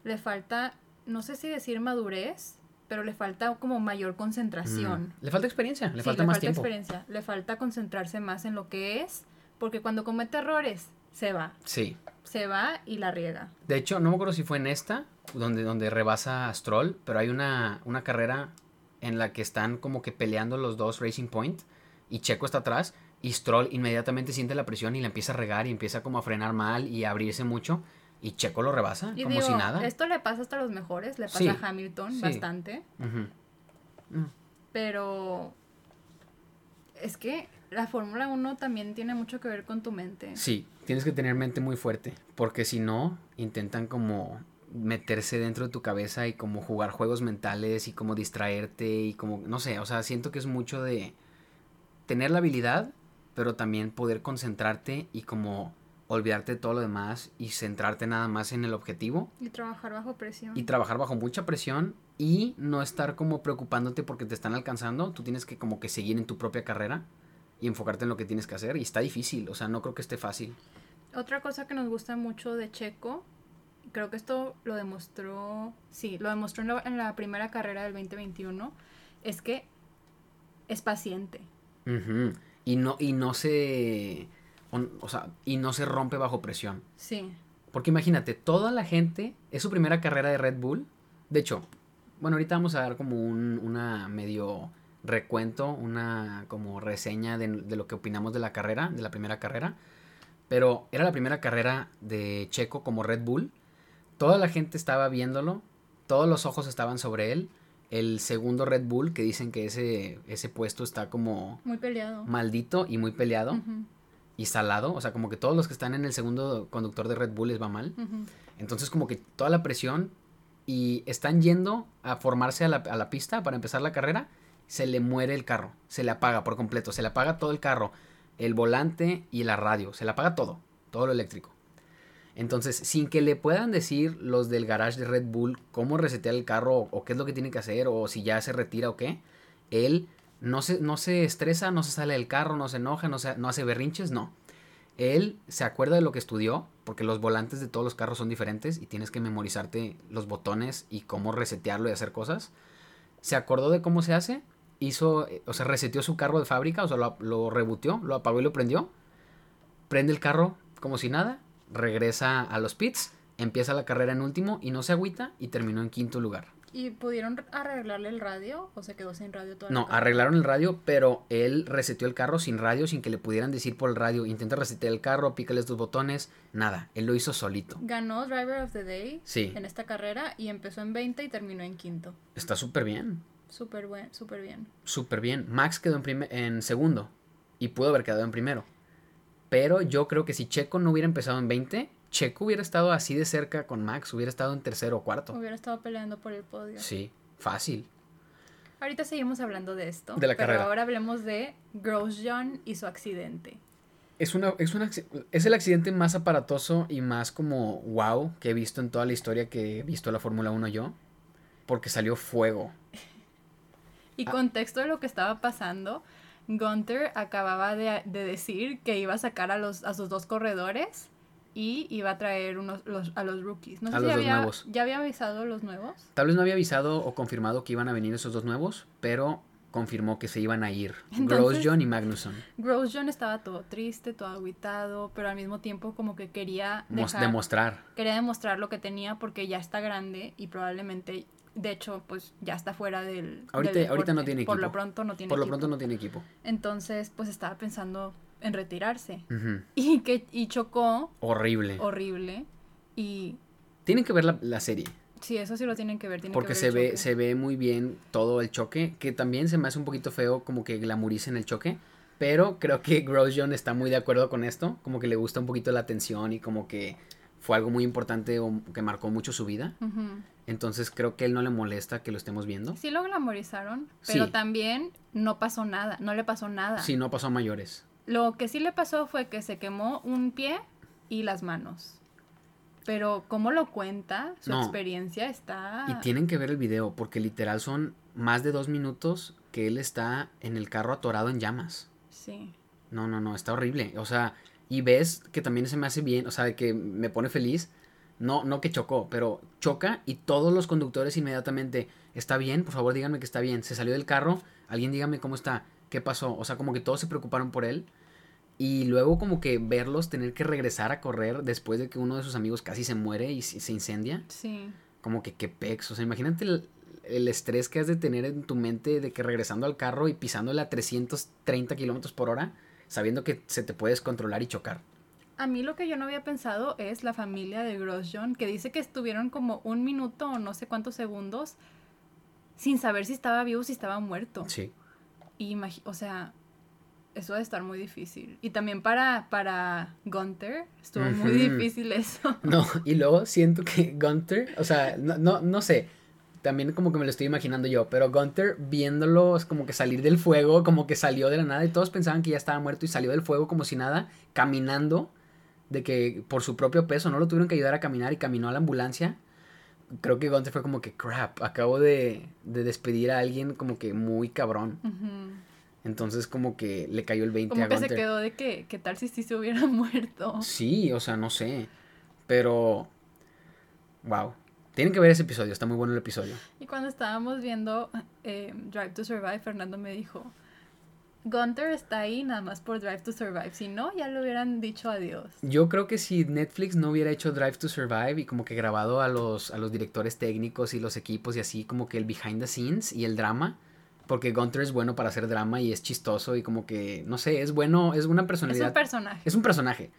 le falta, no sé si decir madurez, pero le falta como mayor concentración. Mm. Le falta experiencia, le Sí, falta más tiempo. experiencia, le falta concentrarse más en lo que es, porque cuando comete errores, se va, Sí. se va y la riega. De hecho, no me acuerdo si fue en esta, donde, donde rebasa a Stroll, pero hay una, una carrera en la que están como que peleando los dos Racing Point y Checo está atrás y Stroll inmediatamente siente la presión y la empieza a regar y empieza como a frenar mal y a abrirse mucho y Checo lo rebasa Y como digo, si nada. esto le pasa hasta a los mejores, le pasa Sí, a Hamilton sí. bastante. Mm. pero es que la Fórmula 1 también tiene mucho que ver con tu mente. Sí, tienes que tener mente muy fuerte, porque si no, intentan como meterse dentro de tu cabeza y como jugar juegos mentales y como distraerte y como, no sé, o sea, siento que es mucho de tener la habilidad, pero también poder concentrarte y como olvidarte de todo lo demás y centrarte nada más en el objetivo Y trabajar bajo presión. y trabajar bajo mucha presión y no estar como preocupándote porque te están alcanzando, tú tienes que como que seguir en tu propia carrera y enfocarte en lo que tienes que hacer y está difícil, o sea, no creo que esté fácil. Otra cosa que nos gusta mucho de Checo, creo que esto lo demostró, sí, lo demostró en la, en la primera carrera del 2021, es que es paciente. Y no, y no se. O, sea, y no se rompe bajo presión. Sí. Porque imagínate, toda la gente. Es su primera carrera de Red Bull. De hecho, bueno, ahorita vamos a dar como un, una medio recuento, una como reseña de, de lo que opinamos de la carrera, de la primera carrera. Pero era la primera carrera de Checo como Red Bull. Toda la gente estaba viéndolo. Todos los ojos estaban sobre él. el segundo Red Bull, que dicen que ese, ese puesto está como Muy peleado. maldito y muy peleado y salado. O sea, como que todos los que están en el segundo conductor de Red Bull les va mal. Entonces como que toda la presión y están yendo a formarse a la, a la pista para empezar la carrera, se le muere el carro, se le apaga por completo, se le apaga todo el carro, el volante y la radio, se le apaga todo, todo lo eléctrico. Entonces, sin que le puedan decir los del garage de Red Bull cómo resetear el carro o, o qué es lo que tiene que hacer o si ya se retira o qué, él no se, no se estresa, no se sale del carro, no se enoja, no, se, no hace berrinches, no. Él se acuerda de lo que estudió, porque los volantes de todos los carros son diferentes y tienes que memorizarte los botones y cómo resetearlo y hacer cosas. Se acordó de cómo se hace, hizo, eh, o sea, reseteó su carro de fábrica, o sea, lo, lo rebutió, lo apagó y lo prendió. Prende el carro como si nada, regresa a los pits, empieza la carrera en último y no se agüita y terminó en quinto lugar. ¿Y pudieron arreglarle el radio o se quedó sin radio toda la No, arreglaron el radio, pero él reseteó el carro sin radio, sin que le pudieran decir por el radio, intenta resetear el carro, pícale estos botones, nada, él lo hizo solito. Ganó Driver of the Day Sí, en esta carrera y empezó en 20 y terminó en quinto. está súper bien, Súper buen, súper bien. súper bien. Max quedó en, en segundo y pudo haber quedado en primero. Pero yo creo que si Checo no hubiera empezado en 20, Checo hubiera estado así de cerca con Max, hubiera estado en tercero o cuarto. Hubiera estado peleando por el podio. Sí, fácil. Ahorita seguimos hablando de esto. De la pero carrera. ahora hablemos de Grosjean y su accidente. Es, una, es, una es el accidente más aparatoso y más como wow que he visto en toda la historia que he visto la Fórmula 1 yo. Porque salió fuego. Y Ah. contexto de lo que estaba pasando, Gunther acababa de, de decir que iba a sacar a, los, a sus dos corredores y iba a traer unos, los- a los rookies. No sé A si los dos había, nuevos. ya había avisado los nuevos. Tal vez no había avisado o confirmado que iban a venir esos dos nuevos, pero confirmó que se iban a ir. Entonces- Grosjean y Magnussen. Grosjean estaba todo triste, todo aguitado, pero al mismo tiempo como que quería dejar- demostrar. quería demostrar lo que tenía porque ya está grande y probablemente, de hecho, pues ya está fuera del. Ahorita- del ahorita no tiene Por lo equipo. pronto no tiene Por lo equipo. pronto no tiene equipo. Entonces, pues estaba pensando en retirarse. Y que y chocó Horrible. horrible. Y Tienen que ver la, la serie. sí, eso sí lo tienen que ver. tienen Porque que se ver el ve, se ve muy bien todo el choque. Que también se me hace un poquito feo como que glamuricen el choque. Pero creo que Grosjean está muy de acuerdo con esto. Como que le gusta un poquito la atención y como que fue algo muy importante o que marcó mucho su vida. Entonces creo que él no le molesta que lo estemos viendo. Sí lo glamorizaron, pero Sí. también no pasó nada, no le pasó nada. Sí, no pasó a mayores. Lo que sí le pasó fue que se quemó un pie y las manos. Pero como lo cuenta, su No. experiencia está... Y tienen que ver el video porque literal son más de dos minutos que él está en el carro atorado en llamas. Sí. No, no, no, está horrible. O sea, y ves que también se me hace bien, o sea, que me pone feliz. No, no que chocó, pero choca y todos los conductores inmediatamente, ¿está bien? Por favor, díganme que está bien. Se salió del carro, alguien dígame cómo está, qué pasó. O sea, como que todos se preocuparon por él. Y luego como que verlos tener que regresar a correr después de que uno de sus amigos casi se muere y se incendia. Sí. Como que qué pex. O sea, imagínate el, el estrés que has de tener en tu mente de que regresando al carro y pisándole a 330 kilómetros por hora, sabiendo que se te puedes controlar y chocar. A mí lo que yo no había pensado es la familia de Grosjean, que dice que estuvieron como un minuto o no sé cuántos segundos sin saber si estaba vivo o si estaba muerto. Sí. Y o sea, eso debe estar muy difícil. Y también para, para Gunther estuvo muy difícil eso. No, y luego siento que Gunter, o sea, no, no, no sé, también como que me lo estoy imaginando yo, pero Gunter viéndolo es como que salir del fuego, como que salió de la nada y todos pensaban que ya estaba muerto y salió del fuego como si nada, caminando, de que por su propio peso no lo tuvieron que ayudar a caminar y caminó a la ambulancia. Creo que Gunter fue como que crap, acabo de, de despedir a alguien como que muy cabrón. Ujú. Entonces como que le cayó el 20 Como a que se Gunter. quedó de que, ¿qué tal si sí se hubiera muerto? Sí, o sea, no sé. Pero. Wow. Tienen que ver ese episodio, está muy bueno el episodio. Y cuando estábamos viendo eh, Drive to Survive, Fernando me dijo, Gunther está ahí nada más por Drive to Survive, si no, ya le hubieran dicho adiós. Yo creo que si Netflix no hubiera hecho Drive to Survive y como que grabado a los, a los directores técnicos y los equipos y así, como que el behind the scenes y el drama, porque Gunter es bueno para hacer drama y es chistoso y como que, no sé, es bueno, es una Es personalidad. un personaje. Es un personaje.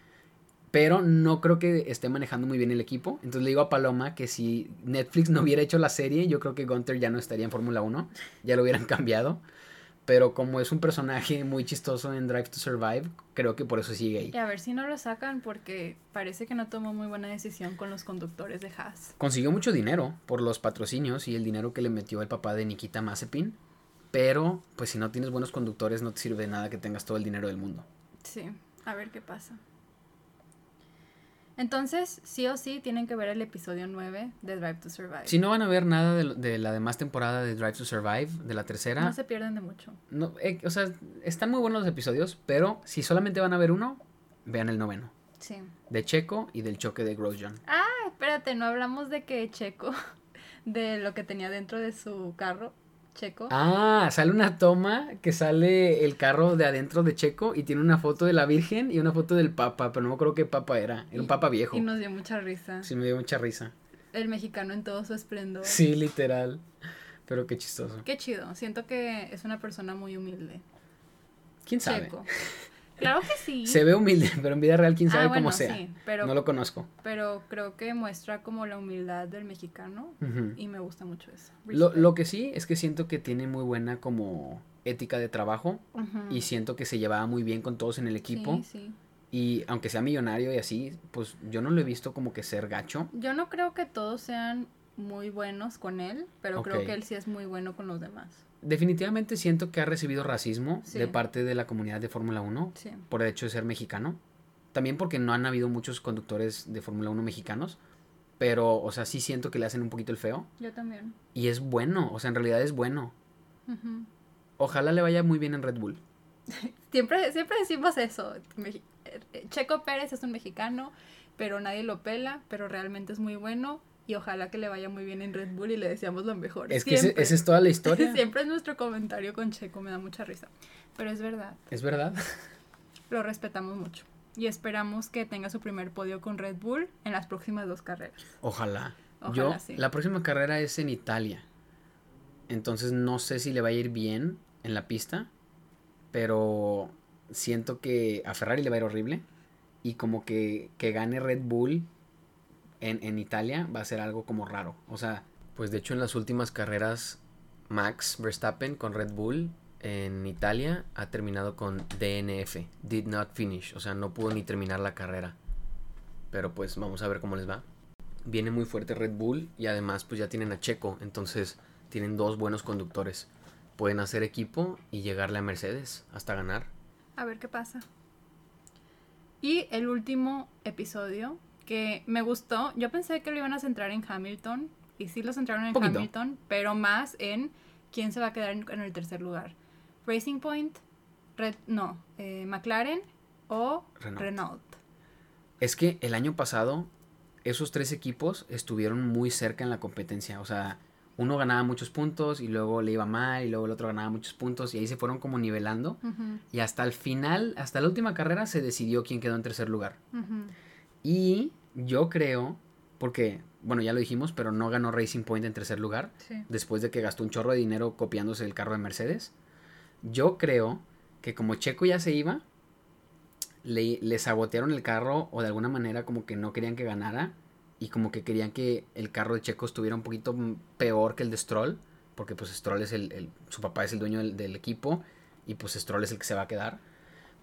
Pero no creo que esté manejando muy bien el equipo. Entonces le digo a Paloma que si Netflix no hubiera hecho la serie, yo creo que Gunter ya no estaría en Fórmula 1. Ya lo hubieran cambiado. Pero como es un personaje muy chistoso en Drive to Survive, creo que por eso sigue ahí. Y a ver si no lo sacan porque parece que no tomó muy buena decisión con los conductores de Haas. Consiguió mucho dinero por los patrocinios y el dinero que le metió el papá de Nikita Mazepin. Pero, pues si no tienes buenos conductores, no te sirve de nada que tengas todo el dinero del mundo. Sí, a ver qué pasa. Entonces, sí o sí, tienen que ver el episodio 9 de Drive to Survive. Si no van a ver nada de, de la demás temporada de Drive to Survive, de la tercera. No se pierden de mucho. No, eh, o sea, están muy buenos los episodios, pero si solamente van a ver uno, vean el noveno. Sí. De Checo y del choque de Grosjean. Ah, espérate, no hablamos de que Checo, de lo que tenía dentro de su carro. Checo. Ah, sale una toma que sale el carro de adentro de Checo y tiene una foto de la Virgen y una foto del Papa, pero no me acuerdo qué Papa era. Era un Papa viejo. Y nos dio mucha risa. Sí, me dio mucha risa. El mexicano en todo su esplendor. Sí, literal. Pero qué chistoso. Qué chido. Siento que es una persona muy humilde. ¿Quién sabe? Checo. Claro que sí. Se ve humilde, pero en vida real quién sabe ah, cómo bueno, sea. sí, pero, No lo conozco. pero creo que muestra como la humildad del mexicano y me gusta mucho eso. Lo, lo que sí es que siento que tiene muy buena como ética de trabajo y siento que se llevaba muy bien con todos en el equipo Sí, sí. y aunque sea millonario y así, pues yo no lo he visto como que ser gacho. Yo no creo que todos sean muy buenos con él, pero creo que él sí es muy bueno con los demás. Definitivamente siento que ha recibido racismo Sí. de parte de la comunidad de Fórmula 1 Sí. por el hecho de ser mexicano. También porque no han habido muchos conductores de Fórmula 1 mexicanos, pero o sea, sí siento que le hacen un poquito el feo Yo también. y es bueno, o sea, en realidad es bueno. Ojalá le vaya muy bien en Red Bull. Siempre, siempre decimos eso. Eh, Checo Pérez es un mexicano, pero nadie lo pela, pero realmente es muy bueno y ojalá que le vaya muy bien en Red Bull y le deseamos lo mejor. Es que ese- esa es toda la historia. Siempre es nuestro comentario con Checo, me da mucha risa. Pero es verdad, Es verdad. lo respetamos mucho. Y esperamos que tenga su primer podio con Red Bull en las próximas dos carreras. Ojalá. Ojalá, Yo, sí. la próxima carrera es en Italia. Entonces no sé si le va a ir bien en la pista, pero siento que a Ferrari le va a ir horrible. Y como que, que gane Red Bull en, en Italia va a ser algo como raro. O sea, pues de hecho en las últimas carreras Max Verstappen con Red Bull en Italia ha terminado con DNF, did not finish, o sea, no pudo ni terminar la carrera. Pero pues vamos a ver cómo les va. Viene muy fuerte Red Bull y además pues ya tienen a Checo, entonces tienen dos buenos conductores. Pueden hacer equipo y llegarle a Mercedes hasta ganar. A ver qué pasa. Y el último episodio que me gustó, yo pensé que lo iban a centrar en Hamilton, y sí lo centraron en Poquito. Hamilton, pero más en quién se va a quedar en, en el tercer lugar. Racing Point, Red, no, eh, McLaren o Renault. Renault. Es que el año pasado esos tres equipos estuvieron muy cerca en la competencia. O sea, uno ganaba muchos puntos y luego le iba mal y luego el otro ganaba muchos puntos y ahí se fueron como nivelando. Y hasta el final, hasta la última carrera se decidió quién quedó en tercer lugar. Y yo creo, porque, bueno, ya lo dijimos, pero no ganó Racing Point en tercer lugar. Sí. después de que gastó un chorro de dinero copiándose el carro de Mercedes. Yo creo que como Checo ya se iba, le, le sabotearon el carro o de alguna manera como que no querían que ganara y como que querían que el carro de Checo estuviera un poquito peor que el de Stroll, porque pues Stroll es el, el- su papá es el dueño del, del equipo y pues Stroll es el que se va a quedar.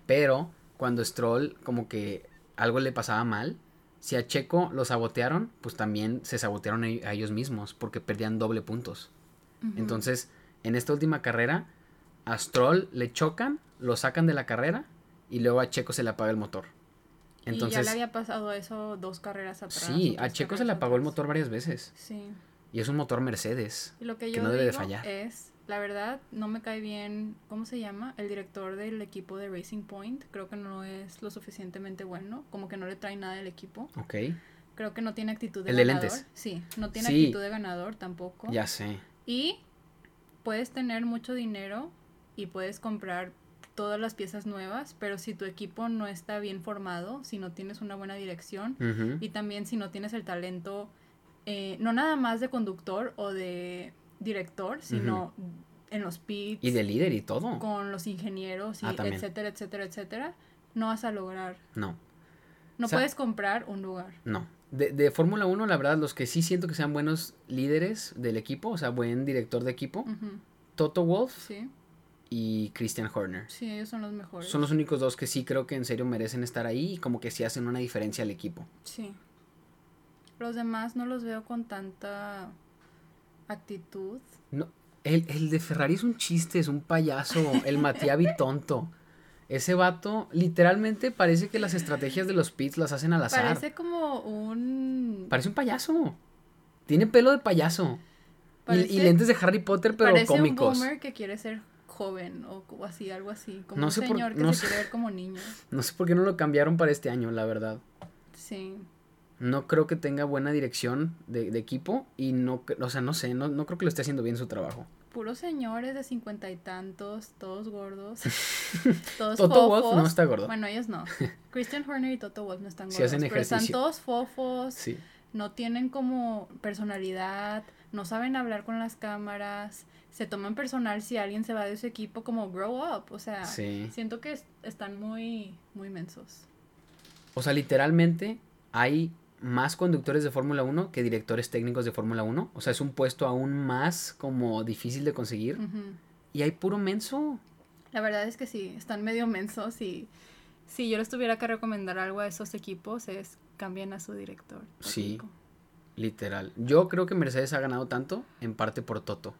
Pero cuando Stroll como que algo le pasaba mal, si a Checo lo sabotearon, pues también se sabotearon a a ellos mismos porque perdían doble puntos. Entonces, en esta última carrera, a Stroll le chocan, lo sacan de la carrera y luego a Checo se le apaga el motor. y ya Entonces, le había pasado eso dos carreras atrás. sí, a Checo se le apagó el motor varias veces. Sí. Y es un motor Mercedes. Y lo que que yo no debe de fallar. es, la verdad, no me cae bien, ¿cómo se llama? El director del equipo de Racing Point. Creo que no es lo suficientemente bueno, como que no le trae nada del equipo. Ok, Creo que no tiene actitud de ¿El de ganador. lentes? Sí, no tiene Sí. actitud de ganador tampoco. ya sé. Y puedes tener mucho dinero y puedes comprar todas las piezas nuevas, pero si tu equipo no está bien formado, si no tienes una buena dirección, y también si no tienes el talento, eh, no nada más de conductor o de director, sino en los pits, Y de líder y todo. con los ingenieros, y Ah, etcétera, etcétera, etcétera, no vas a lograr, No. No O sea- puedes comprar un lugar. No. De, de Fórmula 1, la verdad, los que sí siento que sean buenos líderes del equipo, o sea, buen director de equipo, Toto Wolf Sí, y Christian Horner. sí, ellos son los mejores. Son los únicos dos que sí creo que en serio merecen estar ahí y como que sí hacen una diferencia al equipo. Sí. Los demás no los veo con tanta actitud. No, el, el de Ferrari es un chiste, es un payaso, el Matiavi tonto. Ese vato literalmente parece que las estrategias de los pits las hacen al azar. Parece, Parece como un... un payaso. Tiene pelo de payaso. Y- Parece- y, lentes de Harry Potter, pero parece cómicos. un boomer que quiere ser joven o co- así, algo así. Como No un sé por- señor que no se sé. quiere ver como niño. No sé por qué no lo cambiaron para este año, la verdad. Sí. No creo que tenga buena dirección de, de equipo y no, o sea, no sé, no, no creo que lo esté haciendo bien su trabajo. Puros señores de cincuenta y tantos, todos gordos. todos Toto fofos. no está gordo. Bueno, ellos no. Christian Horner y Toto Wolff no están gordos. Sí hacen pero están todos fofos, Sí. no tienen como personalidad, no saben hablar con las cámaras, se toman personal si alguien se va de su equipo como grow up, o sea, Sí. siento que es- están muy muy mensos. O sea, literalmente hay más conductores de Fórmula 1 que directores técnicos de Fórmula 1. O sea, es un puesto aún más como difícil de conseguir. Y hay puro menso. La verdad es que sí, están medio mensos y si yo les tuviera que recomendar algo a esos equipos es cambien a su director. Sí. Literal. Yo creo que Mercedes ha ganado tanto en parte por Toto.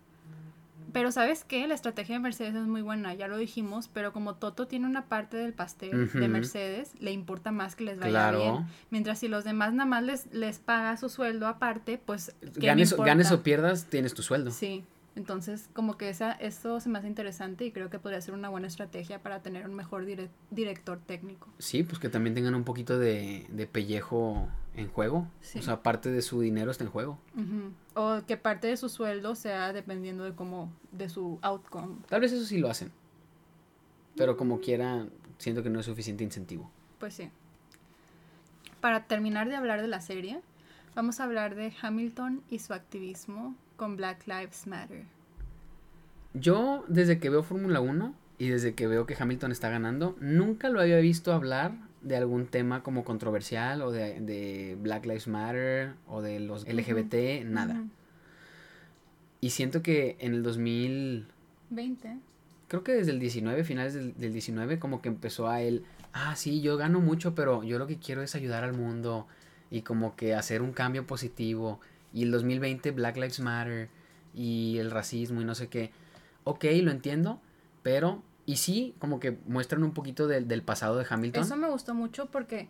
Pero ¿sabes qué? La estrategia de Mercedes es muy buena, ya lo dijimos, pero como Toto tiene una parte del pastel de. Mercedes, le importa más que les vaya Claro. bien. Mientras si los demás nada más les, les paga su sueldo aparte, pues ¿qué me Ganes, ganes o pierdas, tienes tu sueldo. Sí, entonces como que esa, eso se me hace interesante y creo que podría ser una buena estrategia para tener un mejor dire- director técnico. Sí, pues que también tengan un poquito de, de pellejo en juego. Sí. O sea, parte de su dinero está en juego. O que parte de su sueldo sea dependiendo de cómo, de su outcome. Tal vez eso sí lo hacen. Pero como quiera, siento que no es suficiente incentivo. Pues sí. Para terminar de hablar de la serie, vamos a hablar de Hamilton y su activismo con Black Lives Matter. Yo, desde que veo Fórmula 1 y desde que veo que Hamilton está ganando, nunca lo había visto hablar de algún tema como controversial o de, de Black Lives Matter o de los LGBT, nada. Ujú. Y siento que en el 2000, 20. creo que desde el 19, finales del, del 19, como que empezó a él, ah, sí, yo gano mucho, pero yo lo que quiero es ayudar al mundo y como que hacer un cambio positivo. Y el 2020, Black Lives Matter y el racismo y no sé qué. Ok, lo entiendo, pero... Y sí, como que muestran un poquito del- del pasado de Hamilton. Eso me gustó mucho porque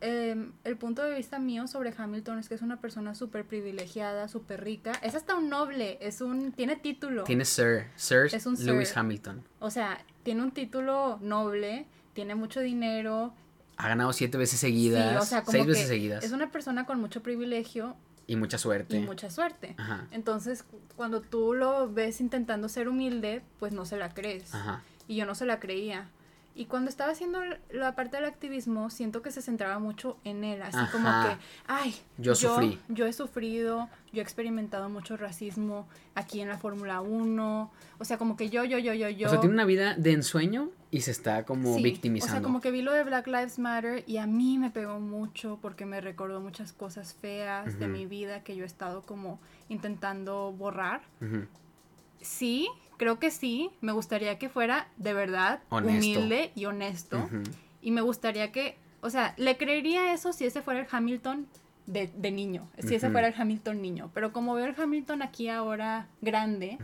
eh, el punto de vista mío sobre Hamilton es que es una persona súper privilegiada, súper rica. Es hasta un noble, es un, tiene título. Tiene Sir, Sir Es un Lewis Sir. Hamilton. O sea, tiene un título noble, tiene mucho dinero. Ha ganado siete veces seguidas, sí, o sea, como seis veces seguidas. es una persona con mucho privilegio Y mucha suerte. y mucha suerte. Ajá, Entonces, cu- cuando tú lo ves intentando ser humilde, pues no se la crees. ajá. Y yo no se la creía. Y cuando estaba haciendo la parte del activismo, siento que se centraba mucho en él, así como que, ay, Yo sufrí. Yo he sufrido, yo he experimentado mucho racismo aquí en la Fórmula 1. O sea, como que yo, yo, yo, yo, yo. O sea, tiene una vida de ensueño y se está como Sí, victimizando. O sea, como que vi lo de Black Lives Matter y a mí me pegó mucho porque me recordó muchas cosas feas de mi vida que yo he estado como intentando borrar. Ujú. Sí, creo que sí. Me gustaría que fuera de verdad Honesto. humilde y honesto. Y me gustaría que, o sea, le creería eso si ese fuera el Hamilton de, de niño, si ese fuera el Hamilton niño. Pero como veo el Hamilton aquí ahora grande,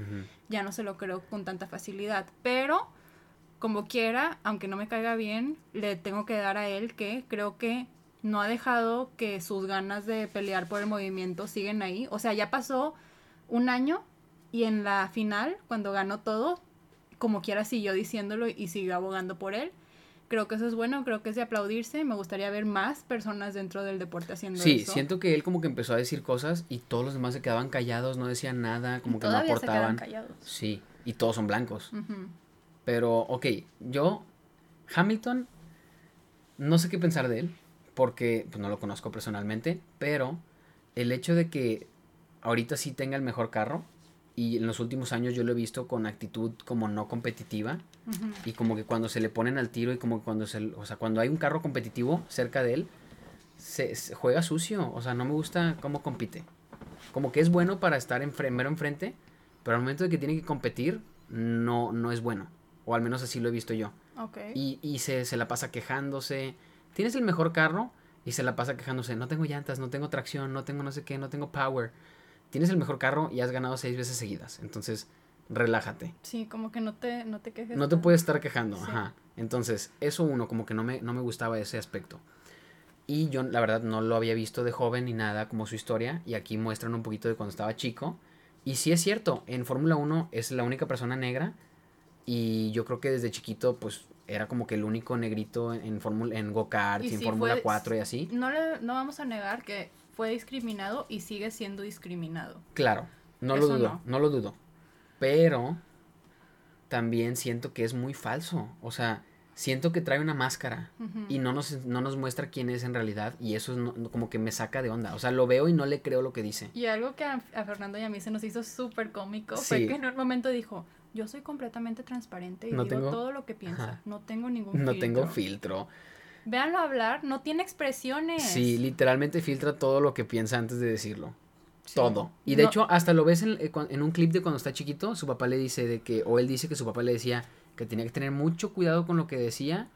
ya no se lo creo con tanta facilidad. Pero, como quiera, aunque no me caiga bien, le tengo que dar a él que creo que no ha dejado que sus ganas de pelear por el movimiento siguen ahí. O sea, ya pasó un año y en la final, cuando ganó todo, como quiera siguió diciéndolo y siguió abogando por él. Creo que eso es bueno, creo que es de aplaudirse. Me gustaría ver más personas dentro del deporte haciendo Sí, eso. siento que él como que empezó a decir cosas y todos los demás se quedaban callados, no decían nada, como que no Todavía se aportaban. callados. Sí, y todos son blancos. Pero, ok, yo, Hamilton, no sé qué pensar de él, porque pues, no lo conozco personalmente, pero el hecho de que ahorita sí tenga el mejor carro, y en los últimos años yo lo he visto con actitud como no competitiva, y como que cuando se le ponen al tiro y como que cuando se, o sea, cuando hay un carro competitivo cerca de él, se, juega sucio, o sea, no me gusta cómo compite. Como que es bueno para estar en primero enfrente, pero al momento de que tiene que competir, no, no es bueno. O al menos así lo he visto yo. Y, y se, se, la pasa quejándose. Tienes el mejor carro y se la pasa quejándose. No tengo llantas, no tengo tracción, no tengo no sé qué, no tengo power. Tienes el mejor carro y has ganado seis veces seguidas. Entonces, relájate. Sí, como que no te, no te quejes. No te puedes estar quejando, ajá. Entonces, eso uno, como que no me, no me gustaba ese aspecto. Y yo, la verdad, no lo había visto de joven ni nada como su historia. Y aquí muestran un poquito de cuando estaba chico. Y sí es cierto, en Fórmula 1 es la única persona negra. Y yo creo que desde chiquito, pues, era como que el único negrito en, Fórmula en go-kart y en Fórmula 4 y así. No, le, no vamos a negar que fue discriminado y sigue siendo discriminado. Claro, no lo dudo, no lo dudo. Pero también siento que es muy falso. O sea, siento que trae una máscara y no nos, no nos muestra quién es en realidad y eso es como que me saca de onda. O sea, lo veo y no le creo lo que dice. Y algo que a, Fernando y a mí se nos hizo súper cómico fue que en un momento dijo, yo soy completamente transparente y digo todo lo que piensa. No tengo ningún filtro. No tengo filtro. Véanlo hablar, no tiene expresiones. Sí, literalmente filtra todo lo que piensa antes de decirlo. Todo. Y de hecho, hasta lo ves en, eh, en, un clip de cuando está chiquito, su papá le dice de que, o él dice que su papá le decía, que tenía que tener mucho cuidado con lo que decía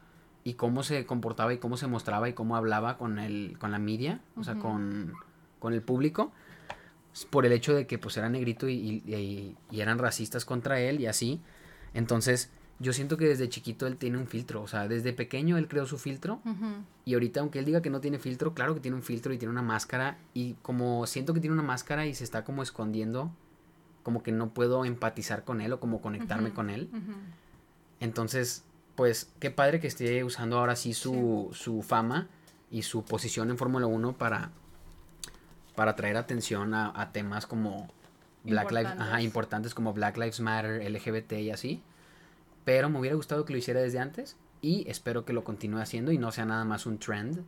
y cómo se comportaba y cómo se mostraba y cómo hablaba con el con la media, o sea, con, con, el público, por el hecho de que pues era negrito y, y, eran racistas contra él y así. Entonces, yo siento que desde chiquito él tiene un filtro, o sea, desde pequeño él creó su filtro. Y ahorita aunque él diga que no tiene filtro, claro que tiene un filtro y tiene una máscara. Y como siento que tiene una máscara y se está como escondiendo, como que no puedo empatizar con él o como conectarme con él. Entonces, pues qué padre que esté usando ahora sí su, su fama y su posición en Fórmula 1 para, para traer atención a, temas como Black Lives, ajá, importantes. como Black Lives Matter, LGBT y así. Pero me hubiera gustado que lo hiciera desde antes y espero que lo continúe haciendo y no sea nada más un trend.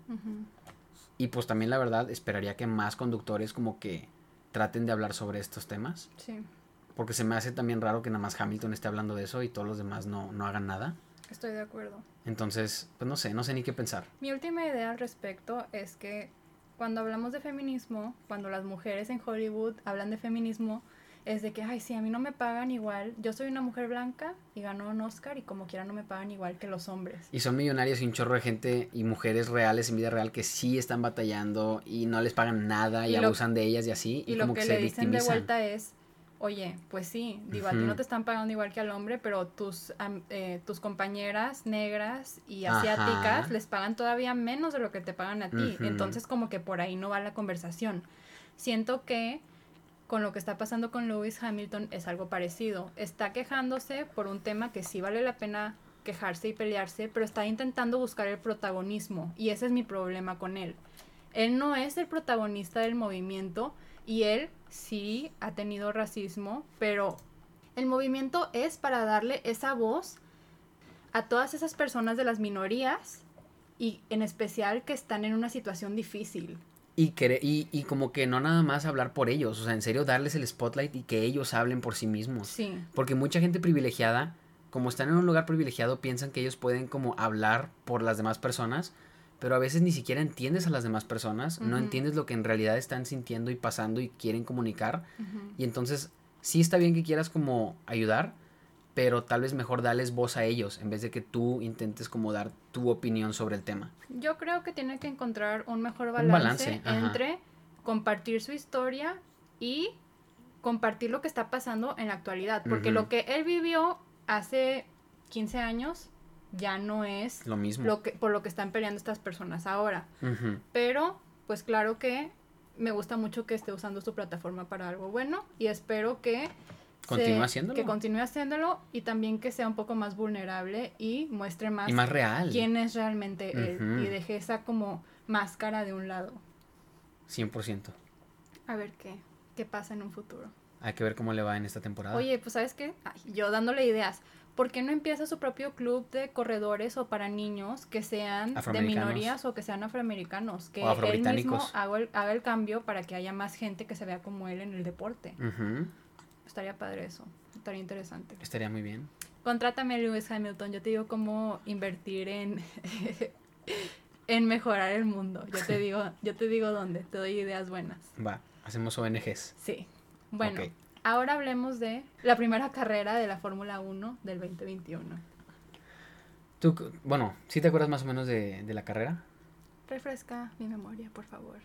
Y pues también la verdad esperaría que más conductores como que traten de hablar sobre estos temas. Sí. Porque se me hace también raro que nada más Hamilton esté hablando de eso y todos los demás no, no hagan nada. Estoy de acuerdo. Entonces, pues no sé, no sé ni qué pensar. Mi última idea al respecto es que cuando hablamos de feminismo, cuando las mujeres en Hollywood hablan de feminismo, es de que, ay, sí, a mí no me pagan igual. Yo soy una mujer blanca y ganó un Oscar y como quiera no me pagan igual que los hombres. Y son millonarios y un chorro de gente y mujeres reales en vida real que sí están batallando y no les pagan nada y, abusan de ellas y así. Y, lo que, le dicen de vuelta es, oye, pues sí, digo, a ti no te están pagando igual que al hombre, pero tus, eh, tus compañeras negras y asiáticas les pagan todavía menos de lo que te pagan a ti. Entonces como que por ahí no va la conversación. Siento que con lo que está pasando con Lewis Hamilton es algo parecido. Está quejándose por un tema que sí vale la pena quejarse y pelearse, pero está intentando buscar el protagonismo y ese es mi problema con él. Él no es el protagonista del movimiento y él sí ha tenido racismo, pero el movimiento es para darle esa voz a todas esas personas de las minorías y en especial que están en una situación difícil. Y, y, y, como que no nada más hablar por ellos, o sea, en serio darles el spotlight y que ellos hablen por sí mismos. Sí. Porque mucha gente privilegiada, como están en un lugar privilegiado, piensan que ellos pueden como hablar por las demás personas, pero a veces ni siquiera entiendes a las demás personas, no entiendes lo que en realidad están sintiendo y pasando y quieren comunicar. Y entonces sí está bien que quieras como ayudar, pero tal vez mejor darles voz a ellos en vez de que tú intentes como dar tu opinión sobre el tema. Yo creo que tiene que encontrar un mejor balance, entre compartir su historia y compartir lo que está pasando en la actualidad, porque lo que él vivió hace 15 años ya no es lo mismo lo que, por lo que están peleando estas personas ahora. Pero, pues claro que me gusta mucho que esté usando su plataforma para algo bueno y espero que continúe haciéndolo. Que continúe haciéndolo y también que sea un poco más vulnerable y muestre más, y más real. quién es realmente él y deje esa como máscara de un lado. 100%. A ver qué, qué pasa en un futuro. Hay que ver cómo le va en esta temporada. Oye, pues sabes qué, yo dándole ideas. ¿por qué no empieza su propio club de corredores o para niños que sean de minorías o que sean afroamericanos? Que él mismo haga el, cambio para que haya más gente que se vea como él en el deporte. Estaría padre eso, estaría interesante. Estaría muy bien. Contrátame Lewis Hamilton, yo te digo cómo invertir en, en mejorar el mundo. Yo te digo, yo te digo dónde, te doy ideas buenas. Va, hacemos ONGs. Sí. Bueno, ahora hablemos de la primera carrera de la Fórmula 1 del 2021. Tú, bueno, ¿sí te acuerdas más o menos de, de la carrera? Refresca mi memoria, por favor.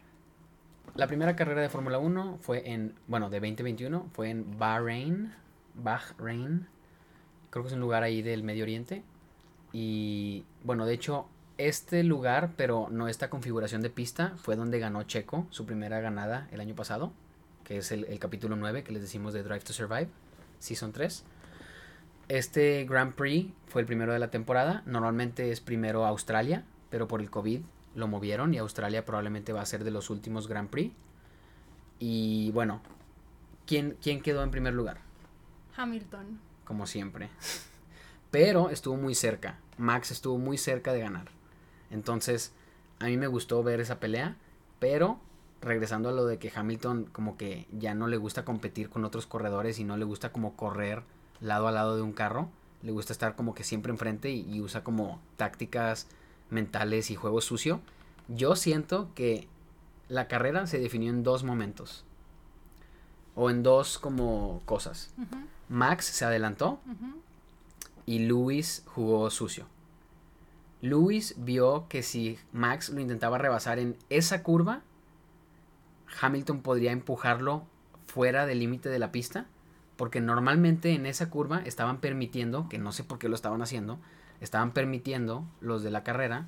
La primera carrera de Fórmula 1 fue en, bueno, de 2021, fue en Bahrein, Bahrein, creo que es un lugar ahí del Medio Oriente. Y bueno, de hecho, este lugar, pero no esta configuración de pista, fue donde ganó Checo su primera ganada el año pasado, que es el, capítulo 9 que les decimos de Drive to Survive, Season 3. Este Grand Prix fue el primero de la temporada, normalmente es primero Australia, pero por el COVID lo movieron y Australia probablemente va a ser de los últimos Grand Prix. Y bueno, ¿quién, quién quedó en primer lugar? Hamilton. Como siempre. Pero estuvo muy cerca. Max estuvo muy cerca de ganar. Entonces, a mí me gustó ver esa pelea. Pero, regresando a lo de que Hamilton como que ya no le gusta competir con otros corredores y no le gusta como correr lado a lado de un carro. Le gusta estar como que siempre enfrente y, y usa como tácticas mentales y juego sucio. Yo siento que la carrera se definió en dos momentos. O en dos como cosas. Max se adelantó y Luis jugó sucio. Luis vio que si Max lo intentaba rebasar en esa curva, Hamilton podría empujarlo fuera del límite de la pista, porque normalmente en esa curva estaban permitiendo, que no sé por qué lo estaban haciendo, estaban permitiendo los de la carrera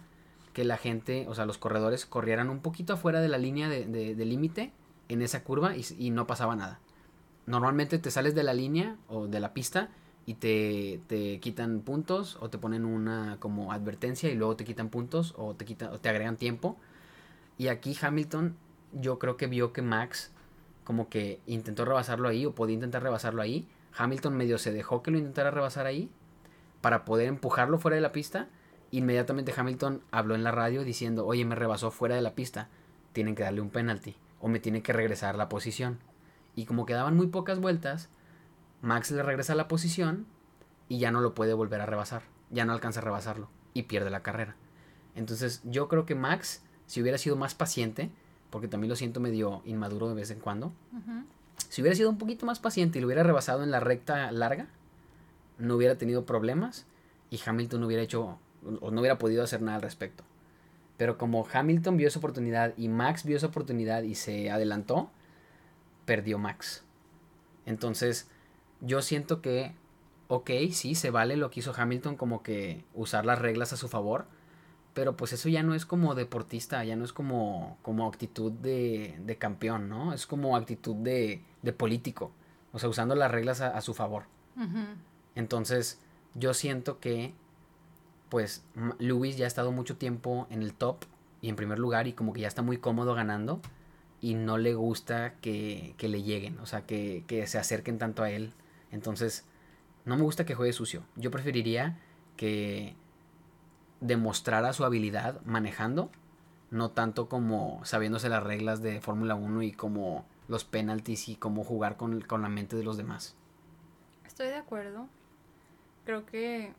que la gente, o sea, los corredores corrieran un poquito afuera de la línea de, límite en esa curva y, no pasaba nada. Normalmente te sales de la línea o de la pista y te, te, quitan puntos o te ponen una como advertencia y luego te quitan puntos o te, quitan, o te agregan tiempo. Y aquí Hamilton yo creo que vio que Max como que intentó rebasarlo ahí o podía intentar rebasarlo ahí. Hamilton medio se dejó que lo intentara rebasar ahí para poder empujarlo fuera de la pista. Inmediatamente Hamilton habló en la radio diciendo, oye, me rebasó fuera de la pista, tienen que darle un penalti o me tiene que regresar la posición. Y como quedaban muy pocas vueltas, Max le regresa la posición y ya no lo puede volver a rebasar, ya no alcanza a rebasarlo y pierde la carrera. Entonces yo creo que Max, si hubiera sido más paciente, porque también lo siento medio inmaduro de vez en cuando, si hubiera sido un poquito más paciente y lo hubiera rebasado en la recta larga, no hubiera tenido problemas y Hamilton no hubiera hecho o no hubiera podido hacer nada al respecto. Pero como Hamilton vio esa oportunidad y Max vio esa oportunidad y se adelantó, perdió Max. Entonces, yo siento que, ok, sí, se vale lo que hizo Hamilton como que usar las reglas a su favor, pero pues eso ya no es como deportista, ya no es como, como actitud de, de campeón, ¿no? Es como actitud de, de político, o sea, usando las reglas a, su favor. Entonces, yo siento que, pues, Luis ya ha estado mucho tiempo en el top y en primer lugar y como que ya está muy cómodo ganando y no le gusta que, que le lleguen, o sea, que, que se acerquen tanto a él. Entonces, no me gusta que juegue sucio. Yo preferiría que demostrara su habilidad manejando, no tanto como sabiéndose las reglas de Fórmula 1 y como los penaltis y cómo jugar con, con la mente de los demás. Estoy de acuerdo creo que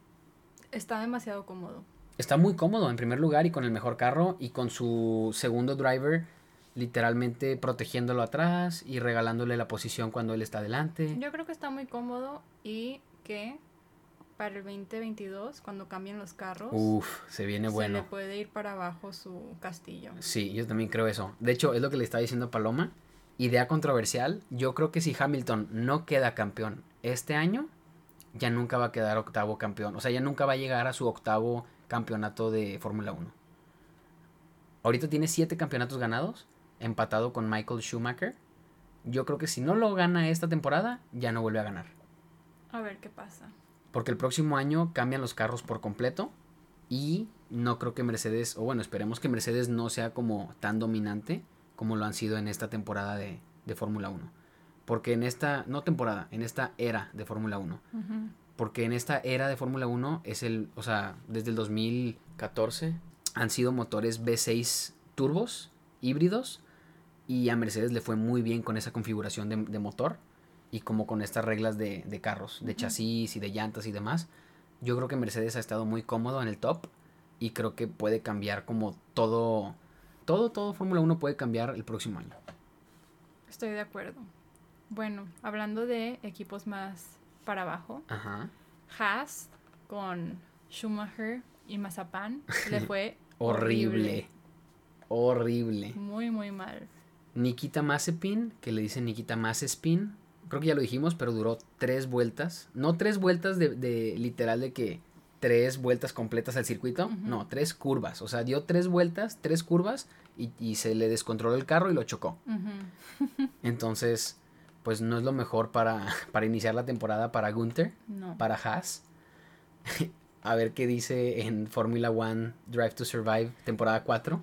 está demasiado cómodo. Está muy cómodo en primer lugar y con el mejor carro y con su segundo driver literalmente protegiéndolo atrás y regalándole la posición cuando él está adelante. Yo creo que está muy cómodo y que para el 2022 cuando cambien los carros Uf, se viene bueno. Se le puede ir para abajo su castillo. Sí, yo también creo eso. De hecho, es lo que le estaba diciendo Paloma. Idea controversial. Yo creo que si Hamilton no queda campeón este año, ya nunca va a quedar octavo campeón. O sea, ya nunca va a llegar a su octavo campeonato de Fórmula 1. Ahorita tiene siete campeonatos ganados, empatado con Michael Schumacher. Yo creo que si no lo gana esta temporada, ya no vuelve a ganar. A ver qué pasa. Porque el próximo año cambian los carros por completo y no creo que Mercedes, o bueno, esperemos que Mercedes no sea como tan dominante como lo han sido en esta temporada de, de Fórmula 1. Porque en esta, no temporada, en esta era de Fórmula 1. Porque en esta era de Fórmula 1 es el, o sea, desde el 2014 han sido motores V6 turbos, híbridos, y a Mercedes le fue muy bien con esa configuración de, motor y como con estas reglas de, carros, de chasis y de llantas y demás. Yo creo que Mercedes ha estado muy cómodo en el top y creo que puede cambiar como todo, todo, todo Fórmula 1 puede cambiar el próximo año. Estoy de acuerdo. Bueno, hablando de equipos más para abajo, Ajá. Haas con Schumacher y Mazapán le fue Horrible. Horrible. Muy, muy mal. Nikita Mazepin, que le dicen Nikita Mazespin, creo que ya lo dijimos, pero duró tres vueltas. No tres vueltas de, de literal de que tres vueltas completas al circuito, no, tres curvas. O sea, dio tres vueltas, tres curvas y, y se le descontroló el carro y lo chocó. Entonces, pues no es lo mejor para, para iniciar la temporada para Gunther, No. para Haas. A ver qué dice en Formula One Drive to Survive temporada 4.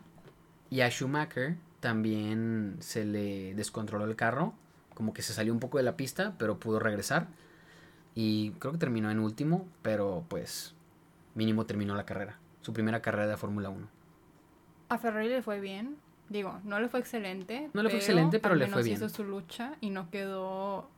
Y a Schumacher también se le descontroló el carro, como que se salió un poco de la pista, pero pudo regresar. Y creo que terminó en último, pero pues mínimo terminó la carrera, su primera carrera de Fórmula 1. A Ferrari le fue bien. Digo, no le fue excelente. No le fue excelente, pero al le fue bien. hizo su lucha y no quedó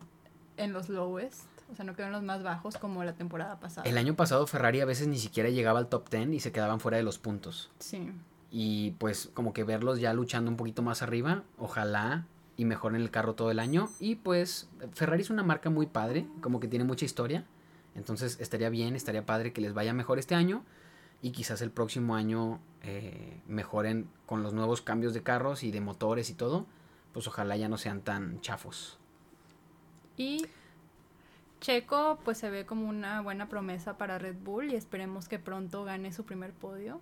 en los lowest. O sea, no quedó en los más bajos como la temporada pasada. El año pasado Ferrari a veces ni siquiera llegaba al top 10 y se quedaban fuera de los puntos. Sí. Y pues como que verlos ya luchando un poquito más arriba, ojalá y mejoren el carro todo el año. Y pues Ferrari es una marca muy padre, como que tiene mucha historia. Entonces estaría bien, estaría padre que les vaya mejor este año. Y quizás el próximo año eh, mejoren con los nuevos cambios de carros y de motores y todo. Pues ojalá ya no sean tan chafos. Y Checo, pues se ve como una buena promesa para Red Bull y esperemos que pronto gane su primer podio.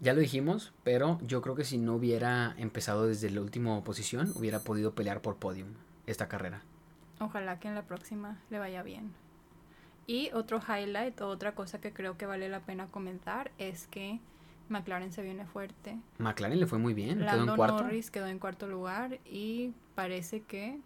Ya lo dijimos, pero yo creo que si no hubiera empezado desde la última posición, hubiera podido pelear por podium esta carrera. Ojalá que en la próxima le vaya bien. Y otro highlight, o otra cosa que creo que vale la pena comentar es que McLaren se viene fuerte. McLaren le fue muy bien, quedó Lando en cuarto. Norris quedó en cuarto lugar y parece que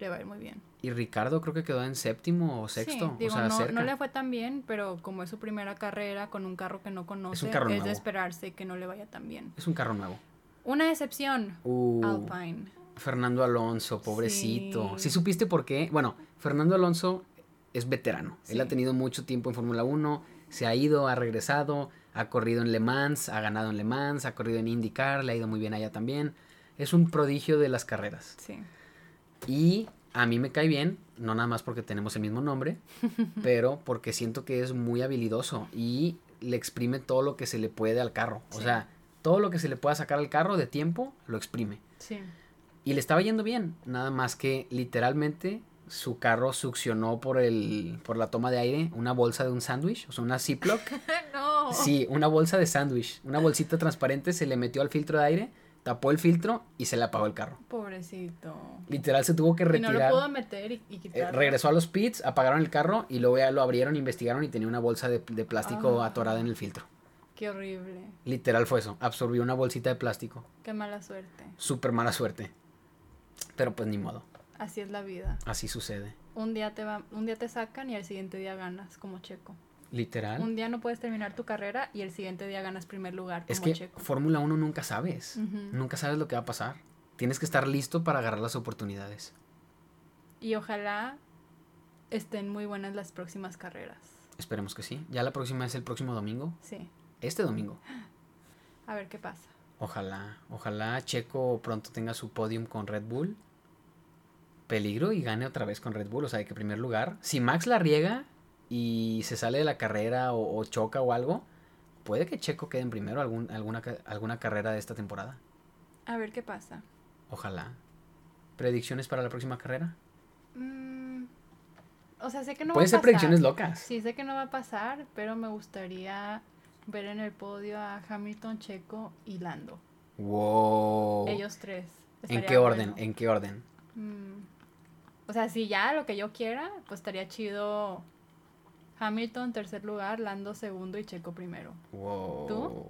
le va a ir muy bien. Y Ricardo creo que quedó en séptimo o sexto, Sí, digo, o sea, no, cerca. no le fue tan bien, pero como es su primera carrera con un carro que no conoce, carro es nuevo. de esperarse que no le vaya tan bien. Es un carro nuevo. Una excepción, Uh, Alpine. Fernando Alonso, pobrecito. Sí. Sí. supiste por qué? Bueno, Fernando Alonso es veterano. Él Sí. ha tenido mucho tiempo en Fórmula 1, se ha ido, ha regresado, ha corrido en Le Mans, ha ganado en Le Mans, ha corrido en IndyCar, le ha ido muy bien allá también. Es un prodigio de las carreras. Sí. Y a mí me cae bien, no nada más porque tenemos el mismo nombre, pero porque siento que es muy habilidoso y le exprime todo lo que se le puede al carro. O sea, todo lo que se le pueda sacar al carro de tiempo, lo exprime. Sí. Y le estaba yendo bien, nada más que literalmente su carro succionó por el por la toma de aire una bolsa de un sándwich, o sea, una Ziploc. no. Sí, una bolsa de sándwich, una bolsita transparente se le metió al filtro de aire, tapó el filtro y se le apagó el carro. Pobrecito. Literal se tuvo que Y no retirar. lo pudo meter y, y Eh, quitarlo. regresó a los pits, apagaron el carro y luego ya lo abrieron, investigaron y tenía una bolsa de, de plástico Ah. atorada en el filtro. Qué horrible. Literal fue eso, absorbió una bolsita de plástico. Qué mala suerte. Súper mala suerte. Pero pues ni modo, Así es la vida. así sucede. Un día te va, un día te sacan y al siguiente día ganas como Checo. Literal. Un día no puedes terminar tu carrera y el siguiente día ganas primer lugar como Es que. Fórmula 1 nunca sabes. Nunca sabes lo que va a pasar. Tienes que estar listo para agarrar las oportunidades. Y ojalá estén muy buenas las próximas carreras. Esperemos que sí. Ya la próxima es el próximo domingo. Sí. Este domingo. A ver qué pasa. Ojalá, ojalá Checo pronto tenga su podium con Red Bull. Peligro y gane otra vez con Red Bull, o sea, de que primer lugar. Si Max la riega y se sale de la carrera o, o choca o algo, puede que Checo quede en primero algún, alguna, alguna carrera de esta temporada. A ver qué pasa. Ojalá. ¿Predicciones para la próxima carrera? Mm, o sea, sé que no Pueden va a ser pasar. predicciones locas. Sí, sé que no va a pasar, pero me gustaría ver en el podio a Hamilton, Checo y Lando. Wow. Ellos tres. ¿En qué orden? bueno. ¿En qué orden? Mm, O sea, si ya lo que yo quiera, pues estaría chido Hamilton tercer lugar, Lando segundo y Checo primero. Wow. ¿Tú?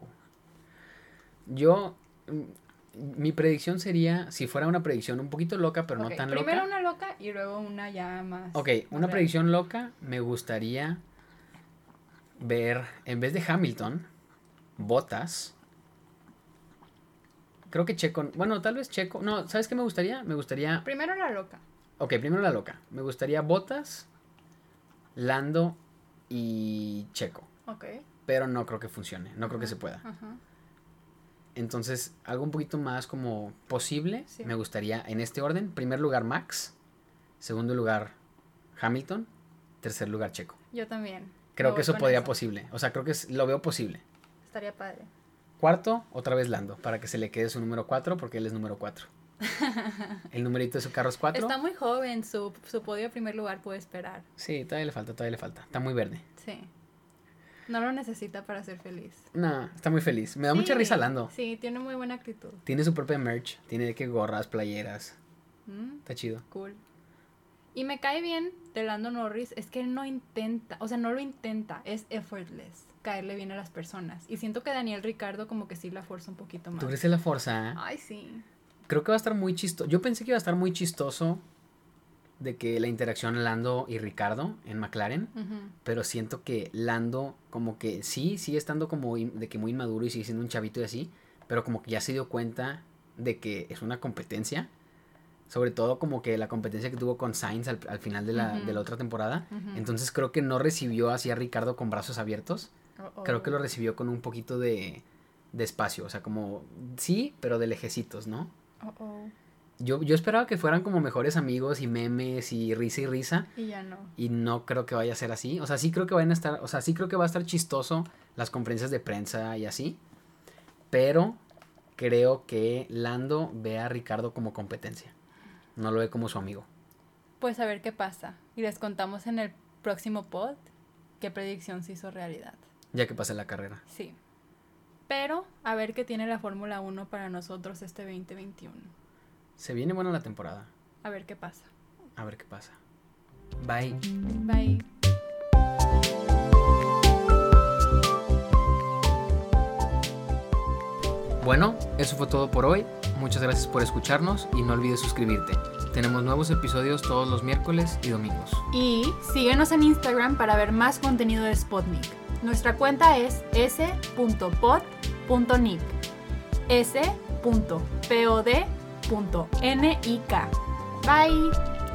Yo, mm, mi predicción sería, si fuera una predicción un poquito loca, pero no tan primero loca. una loca y luego una ya más. Ok, más una real. predicción loca, me gustaría ver, en vez de Hamilton, Botas. Creo que Checo, bueno, tal vez Checo, no, ¿sabes qué me gustaría? Me gustaría, Primero la loca. ok, primero la loca, me gustaría Botas, Lando y Checo. Ok. pero no creo que funcione, no creo que Ajá, se pueda. Entonces, algo un poquito más como posible, Sí. me gustaría en este orden. Primer lugar Max, segundo lugar Hamilton, tercer lugar Checo. Yo también. Creo que eso podría posible. O sea, creo que es- lo veo posible. Estaría padre. Cuarto, otra vez Lando, para que se le quede su número 4, porque él es número 4. El numerito de su carro es 4. Está muy joven, su, su podio de primer lugar puede esperar. Sí, todavía le falta, todavía le falta. Está muy verde. Sí. No lo necesita para ser feliz. No, está muy feliz. Me da mucha risa Lando. Sí, tiene muy buena actitud. Tiene su propia merch, tiene que gorras, playeras. Mm, Está chido. cool. Y me cae bien de Lando Norris, es que él no intenta, o sea, no lo intenta, es effortless caerle bien a las personas. Y siento que Daniel Ricardo como que sí la fuerza un poquito más. ¿Tú crees en la fuerza? Ay, sí. Creo que va a estar muy chistoso. Yo pensé que iba a estar muy chistoso de que la interacción Lando y Ricardo en McLaren. Pero siento que Lando, como que sí, sigue estando como de que muy inmaduro y sigue siendo un chavito y así. Pero como que ya se dio cuenta de que es una competencia. Sobre todo como que la competencia que tuvo con Sainz al, al final de la, de la otra temporada. Entonces creo que no recibió así a Ricardo con brazos abiertos. Oh. Creo que lo recibió con un poquito de, de espacio. O sea, como sí, pero de lejecitos, ¿no? Oh. Yo, yo esperaba que fueran como mejores amigos y memes y risa y risa. Y ya no. Y no creo que vaya a ser así. O sea, sí creo que van a estar. O sea, sí creo que va a estar chistoso las conferencias de prensa y así. Pero creo que Lando ve a Ricardo como competencia. No lo ve como su amigo. Pues a ver qué pasa. Y les contamos en el próximo pod qué predicción se hizo realidad. Ya que pase la carrera. Sí. Pero a ver qué tiene la Fórmula 1 para nosotros este 2021. Se viene buena la temporada. A ver qué pasa. A ver qué pasa. Bye. Bye. Bueno, eso fue todo por hoy. Muchas gracias por escucharnos y no olvides suscribirte. Tenemos nuevos episodios todos los miércoles y domingos. Y síguenos en Instagram para ver más contenido de Spotnik. Nuestra cuenta es s.pod.nick. s.pod.nik. Bye.